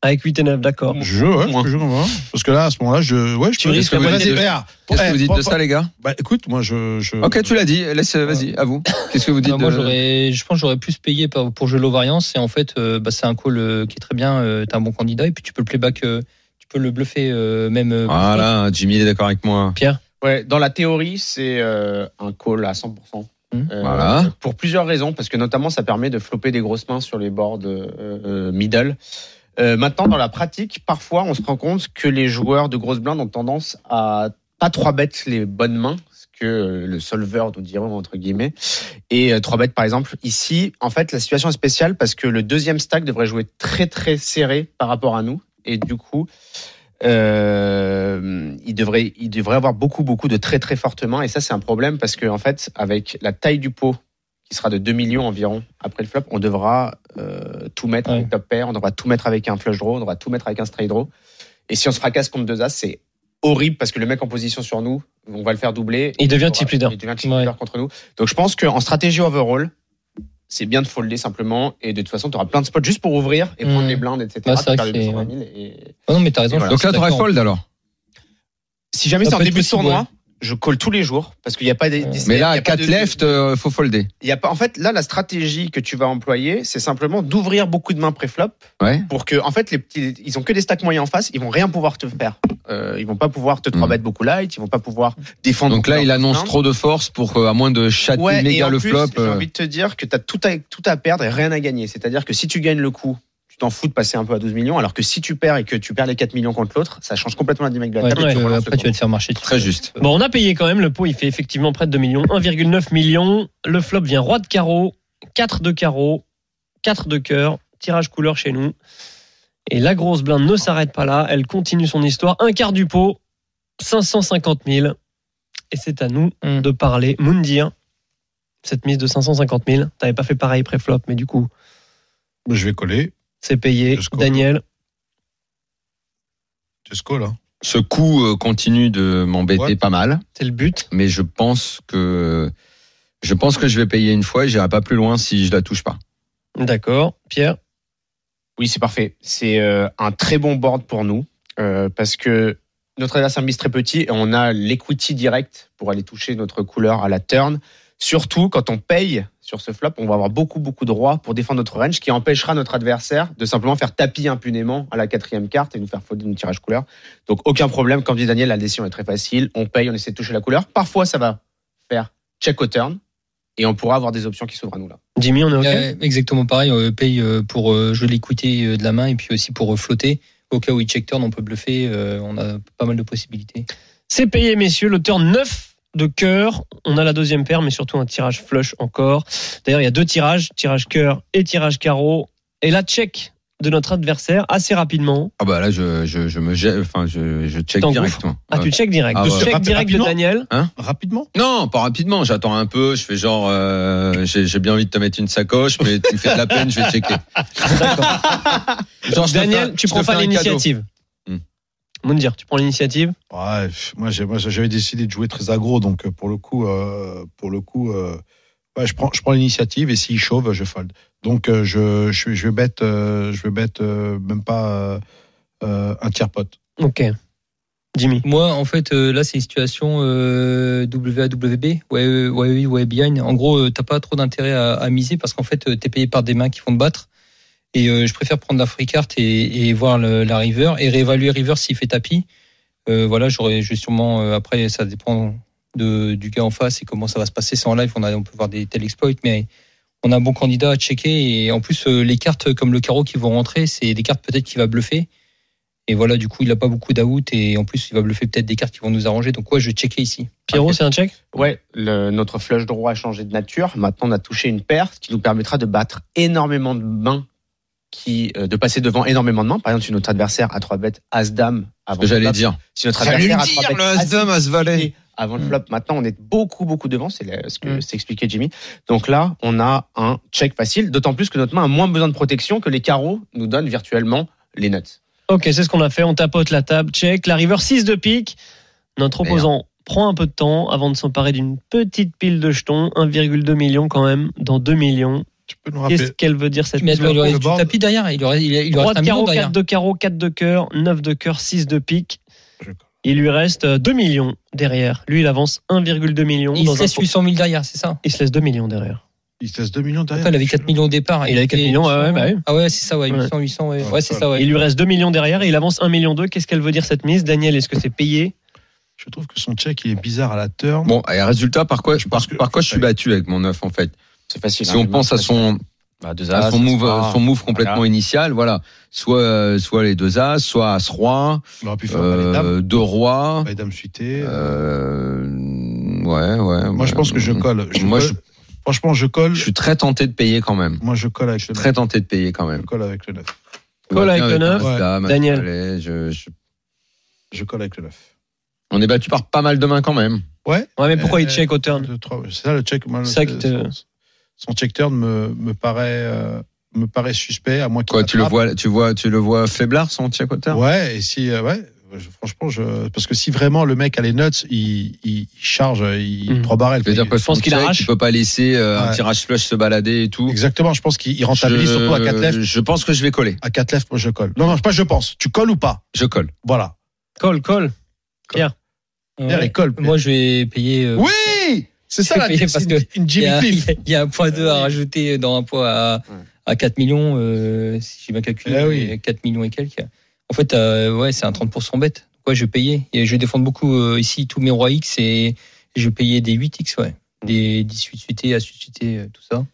Avec 8 et 9, d'accord. Je joue, ouais, je ouais. Parce que là, à ce moment-là, je, ouais, je Tu peux. risques la Vas-y, moitié de- regarde. Qu'est-ce que Eh, vous dites de ça, les gars Bah, écoute, moi, je, je. Ok, tu l'as dit. Laisse, vas-y, à vous. Qu'est-ce que vous dites Non, moi, de- j'aurais, je pense que j'aurais plus payé pour, jouer low variance. Et en fait, euh, bah, c'est un call euh, qui est très bien. Euh, T'es un bon candidat. Et puis, tu peux le playback, euh, tu peux le bluffer euh, même. euh, Voilà, Jimmy il est d'accord avec moi. Ouais, dans la théorie, c'est euh, un call à 100%. Hum. Euh, Voilà. Pour plusieurs raisons, parce que notamment ça permet de flopper des grosses mains sur les boards euh, euh, middle. Euh, maintenant, dans la pratique, parfois, on se rend compte que les joueurs de grosses blindes ont tendance à pas trois bêtes les bonnes mains, ce que euh, le solver nous dirons entre guillemets, et euh, trois bêtes par exemple. Ici, en fait, la situation est spéciale parce que le deuxième stack devrait jouer très très serré par rapport à nous, et du coup, euh, il devrait il devrait avoir beaucoup beaucoup de très très fortes mains, et ça c'est un problème parce que en fait, avec la taille du pot qui sera de 2 millions environ après le flop, on devra euh, tout mettre Ouais. avec top pair, on devra tout mettre avec un flush draw, on devra tout mettre avec un straight draw. Et si on se fracasse contre deux as, c'est horrible parce que le mec en position sur nous, on va le faire doubler. Il devient chip leader. Il devient chip Ouais. leader contre nous. Donc je pense qu'en stratégie overall, c'est bien de folder simplement et de toute façon, tu auras plein de spots juste pour ouvrir et prendre les blindes, etc. Perds que les c'est- 220 000 et- Ah non, mais t'as raison. Donc là, t'aurais fold alors. Si jamais Ça c'est en début de tournoi, ouais. Je colle tous les jours parce qu'il n'y a pas des. Mais là, à pas 4 de- left, euh, faut folder. Il y a pas, en fait, là, la stratégie que tu vas employer, c'est simplement d'ouvrir beaucoup de mains pré-flop Ouais. pour que, en fait, les petits, ils ont que des stacks moyens en face, ils vont rien pouvoir te faire. Euh, ils vont pas pouvoir te 3 Mm. bet beaucoup light, ils vont pas pouvoir défendre. Donc là, il annonce trop de force pour euh, à moins de chatter Ouais, et méga en le plus, flop. J'ai euh, envie de te dire que tu as tout à, tout à perdre et rien à gagner. C'est-à-dire que si tu gagnes le coup, t'en fous de passer un peu à 12 millions, alors que si tu perds et que tu perds les 4 millions contre l'autre, ça change complètement la dynamique de la Ouais, table. tu euh, après, tu vas te faire marcher. Très juste. Bon, on a payé quand même. Le pot, il fait effectivement près de 2 millions. 1,9 millions. Le flop vient roi de carreau, 4 de carreau, 4 de cœur, tirage couleur chez nous. Et la grosse blinde ne s'arrête pas là. Elle continue son histoire. Un quart du pot, 550 000. Et c'est à nous Mm. de parler. Moundir, cette mise de 550 000. T'avais pas fait pareil pré-flop, mais du coup, Je vais coller. C'est payé. Daniel, call, hein. Ce coup euh, continue de m'embêter Ouais. pas mal, c'est le but. mais je pense que je pense que je vais payer une fois et j'irai pas plus loin si je la touche pas. D'accord. Pierre, Oui, c'est parfait. C'est euh, un très bon board pour nous euh, parce que notre adversaire mise très petit et on a l'equity direct pour aller toucher notre couleur à la turn. Surtout quand on paye sur ce flop, on va avoir beaucoup beaucoup de rois pour défendre notre range, qui empêchera notre adversaire de simplement faire tapis impunément à la quatrième carte et nous faire folder une tirage couleur. Donc aucun problème. Comme dit Daniel, la décision est très facile. On paye, on essaie de toucher la couleur. Parfois, ça va faire check au turn et on pourra avoir des options qui s'ouvrent à nous là. Jimmy, on est OK? Ouais, exactement pareil. On paye euh, pour euh, jouer l'équité euh, de la main et puis aussi pour euh, flotter. Au cas où il check turn, on peut bluffer. euh, On a pas mal de possibilités. C'est payé, messieurs. Le turn 9 de cœur. On a la deuxième paire, mais surtout un tirage flush encore. D'ailleurs, il y a deux tirages, tirage cœur et tirage carreau. Et là, check de notre adversaire assez rapidement. Ah bah là, je, je, je me jette, enfin, je, je check T'engouffres directement. Ah, tu check direct. Ah, ouais. check direct de rapidement? Daniel? Rapidement? Non, pas rapidement. J'attends un peu. Je fais genre, euh, j'ai bien envie de te mettre une sacoche, mais tu me fais de la peine, je vais checker. Genre, Daniel, fais- tu prends pas l'initiative. Moundir, tu prends l'initiative? Ouais, moi, j'avais décidé de jouer très aggro, donc euh, pour le coup, euh, pour le coup, euh, ouais, je prends, je prends l'initiative et s'il chauffe, je fold. Donc euh, je, je, je vais bête, euh, je vais bête euh, même pas un tiers pote. Ok. Jimmy? Moi, en fait, euh, là, c'est une situation euh, WAWB, ouais, ouais, ouais, behind. En gros, euh, t'as pas trop d'intérêt à, à miser parce qu'en fait, euh, t'es payé par des mains qui vont te battre. Et euh, je préfère prendre la free carte et, et voir le- la river et réévaluer river s'il fait tapis. Euh, voilà, j'aurais, sûrement euh, après, ça dépend de, du gars en face et comment ça va se passer. C'est en live, on a, on peut voir des tels exploits, mais on a un bon candidat à checker et en plus euh, les cartes comme le carreau qui vont rentrer, c'est des cartes peut-être qui va bluffer. Et voilà, du coup, il a pas beaucoup d'out et en plus, il va bluffer peut-être des cartes qui vont nous arranger. Donc, ouais, je vais checker ici. Pierrot, c'est un check? Ouais, le- notre flush de roi a changé de nature. Maintenant, on a touché une paire, ce qui nous permettra de battre énormément de mains, qui, euh, de passer devant énormément de mains. Par exemple, si notre adversaire a 3 bêtes As-Dame avant Ce que j'allais le flop, dire. Si notre adversaire a 3 dire, bêtes le As-Dame, As-Valet. avant le Mm. flop, maintenant, on est beaucoup, beaucoup devant. C'est ce que Mm. s'est expliqué Jimmy. Donc là, on a un check facile, d'autant plus que notre main a moins besoin de protection que les carreaux nous donnent virtuellement les nuts. Ok, c'est ce qu'on a fait. On tapote la table, check. La river 6 de pique. Notre Merde. opposant prend un peu de temps avant de s'emparer d'une petite pile de jetons. 1,2 million quand même, dans 2 millions. Tu peux nous rappeler Qu'est-ce qu'elle veut dire cette il mise aurait le du board. tapis derrière. Il aurait, il, il carreau, derrière. 4 de carreau, 4 de cœur, 9 de cœur, 6 de pique. Je. Il lui reste euh, 2 millions derrière. Lui, il avance 1,2 million. Il dans se laisse pot- 800 000 derrière, c'est ça il se laisse 2 millions derrière. Il te laisse 2 millions derrière. Après, il avait 4 millions au départ. Il avait 4 millions, ouais, ouais, bah oui. Ah ouais, c'est ça, ouais. Ouais. 800, 800, ouais. Ouais, Ouais, c'est ça, ouais. Il lui reste 2 millions derrière et il avance 1 million 2. Qu'est-ce qu'elle veut dire cette mise Daniel, est-ce que c'est payé? Je trouve que son check il est bizarre à la turn. Bon, et résultat, par quoi, par, que- par quoi je suis battu avec mon 9 en fait? C'est facile. Si hein, on pense à son, bah, deux à as, son move, as, son move complètement Voilà. initial, voilà. Soit, euh, soit les deux as, soit as roi, Il euh, deux rois. Les dames suitées. Euh, ouais, ouais. Moi, je pense que je colle. Je Moi, colle. je, Franchement, je colle. je suis très tenté de payer quand même. Moi, je colle avec le 9. Très tenté de payer quand Je même. colle avec le 9. Colle avec le neuf. un Ouais. dame, un Daniel. valet, je- je- Je colle avec le 9. on est battu par pas mal de mains quand même. Ouais. Ouais, mais pourquoi il Euh, check au turn C'est ça le check. C'est ça qui te- son, check turn me, me paraît euh, me paraît suspect à moins qu'il Quoi, tu le vois, tu vois, tu le vois faiblard son check auteur Ouais, et si euh, ouais, je- franchement je parce que si vraiment le mec a les nuts, il, il, il charge, il Mhm. trois barrels. Je veux dire que Je pense qu'il arrache. il peut pas laisser euh, un tirage flush se balader et tout. Exactement, je pense qu'il il rentabilise Je- surtout à 4 left. Je pense que je vais coller. À 4 left, moi je colle. Non, non, pas je pense. Tu colles ou pas? Je colle. Voilà. Colle, colle. Pierre, Ouais. il colle. Moi, je vais payer. euh, oui C'est ça la parce une, que une Il y, y a un point 2 à rajouter dans un poids à, à 4 millions, euh, si j'ai bien calculé, Eh oui. 4 millions et quelques. En fait, euh, ouais, c'est un 30% bête. Ouais, je vais payer. Et je vais défendre beaucoup euh, ici tous mes rois X et, je vais payer des 8X, ouais. Des 18 suités, à suités, euh, tout ça.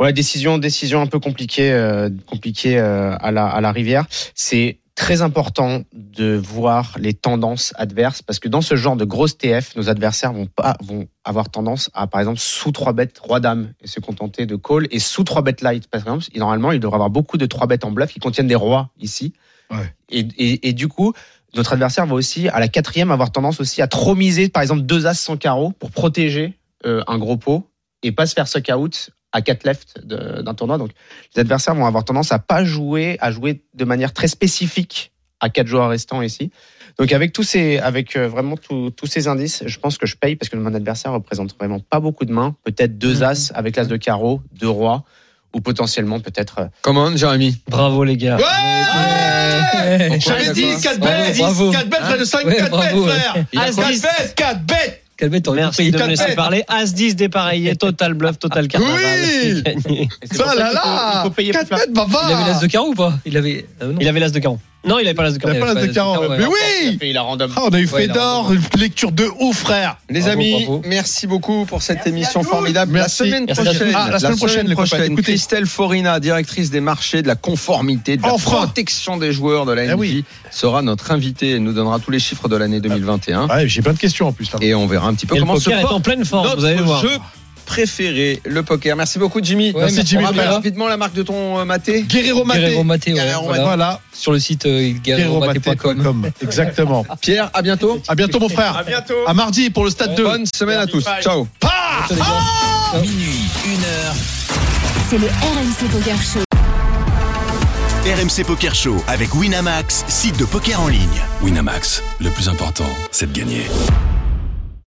Ouais, décision, décision un peu compliquée, euh, compliquée euh, à la à la rivière. C'est très important de voir les tendances adverses parce que dans ce genre de grosse TF, nos adversaires vont pas vont avoir tendance à par exemple sous 3 bêtes roi dame et se contenter de call et sous 3 bêtes light par exemple, et normalement, il devrait avoir beaucoup de 3 bêtes en bluff qui contiennent des rois ici. Ouais. Et, et, et du coup, notre adversaire va aussi à la quatrième avoir tendance aussi à trop miser par exemple deux as sans carreau pour protéger euh, un gros pot et pas se faire suck out à 4 left d'un tournoi. Donc, les adversaires vont avoir tendance à pas jouer, à jouer de manière très spécifique à quatre joueurs restants ici. Donc, avec tous ces, avec euh, vraiment tous tous ces indices, je pense que je paye parce que mon adversaire représente vraiment pas beaucoup de mains. Peut-être deux as avec l'as de carreau, deux rois, ou potentiellement peut-être. euh, Comment, Jérémy Bravo les gars. Ouais, J'avais dit 4 bêtes, Bravo. 4 bêtes, frère de 5, Ouais, 4 bravo, bêtes, frère Il a As quoi 4 bêtes, 4 bêtes Quel bête, t'aurais Merci de me laisser parler. As 10 dépareillé, total bluff, total carnaval. Oui. Ça là là il faut payer 4 pour faire- bêtes, bavard Il avait l'as de carreau ou pas? Il avait. non. Il avait l'as de carreau. Non, il avait pas l'as de Il carreau. a pas avait l'as pas de carreau. Mais Il a oui il a random. Ah, on a eu il Fedor, une lecture de ouf, frère Les Bravo, amis, bravo. merci beaucoup pour cette émission formidable. Merci. La semaine prochaine, Ah, la semaine prochaine. Christelle Forina, directrice des marchés, de la conformité, de la Enfin. protection des joueurs de la Eh NBA, oui. sera notre invitée et nous donnera tous les chiffres de l'année 2021. Ouais, j'ai plein de questions en plus. là. Et on verra un petit peu Et le comment se est en porte pleine forme, vous allez voir. Préféré, le poker. Merci beaucoup, Jimmy. Ouais, Merci, merci, Jimmy. On rappelle rapidement la marque de ton euh, maté. Guerrero Maté. Guerrero Maté, ouais, Guerrero voilà. Sur le site euh, guerreromaté.com. Exactement. Pierre, à bientôt. À bientôt, mon frère. À bientôt. À mardi pour le stade 2. Bonne semaine à tous. Ciao. Minuit, une heure. C'est le RMC Poker Show. RMC Poker Show avec Winamax, site de poker en ligne. Winamax, le plus important, c'est de gagner.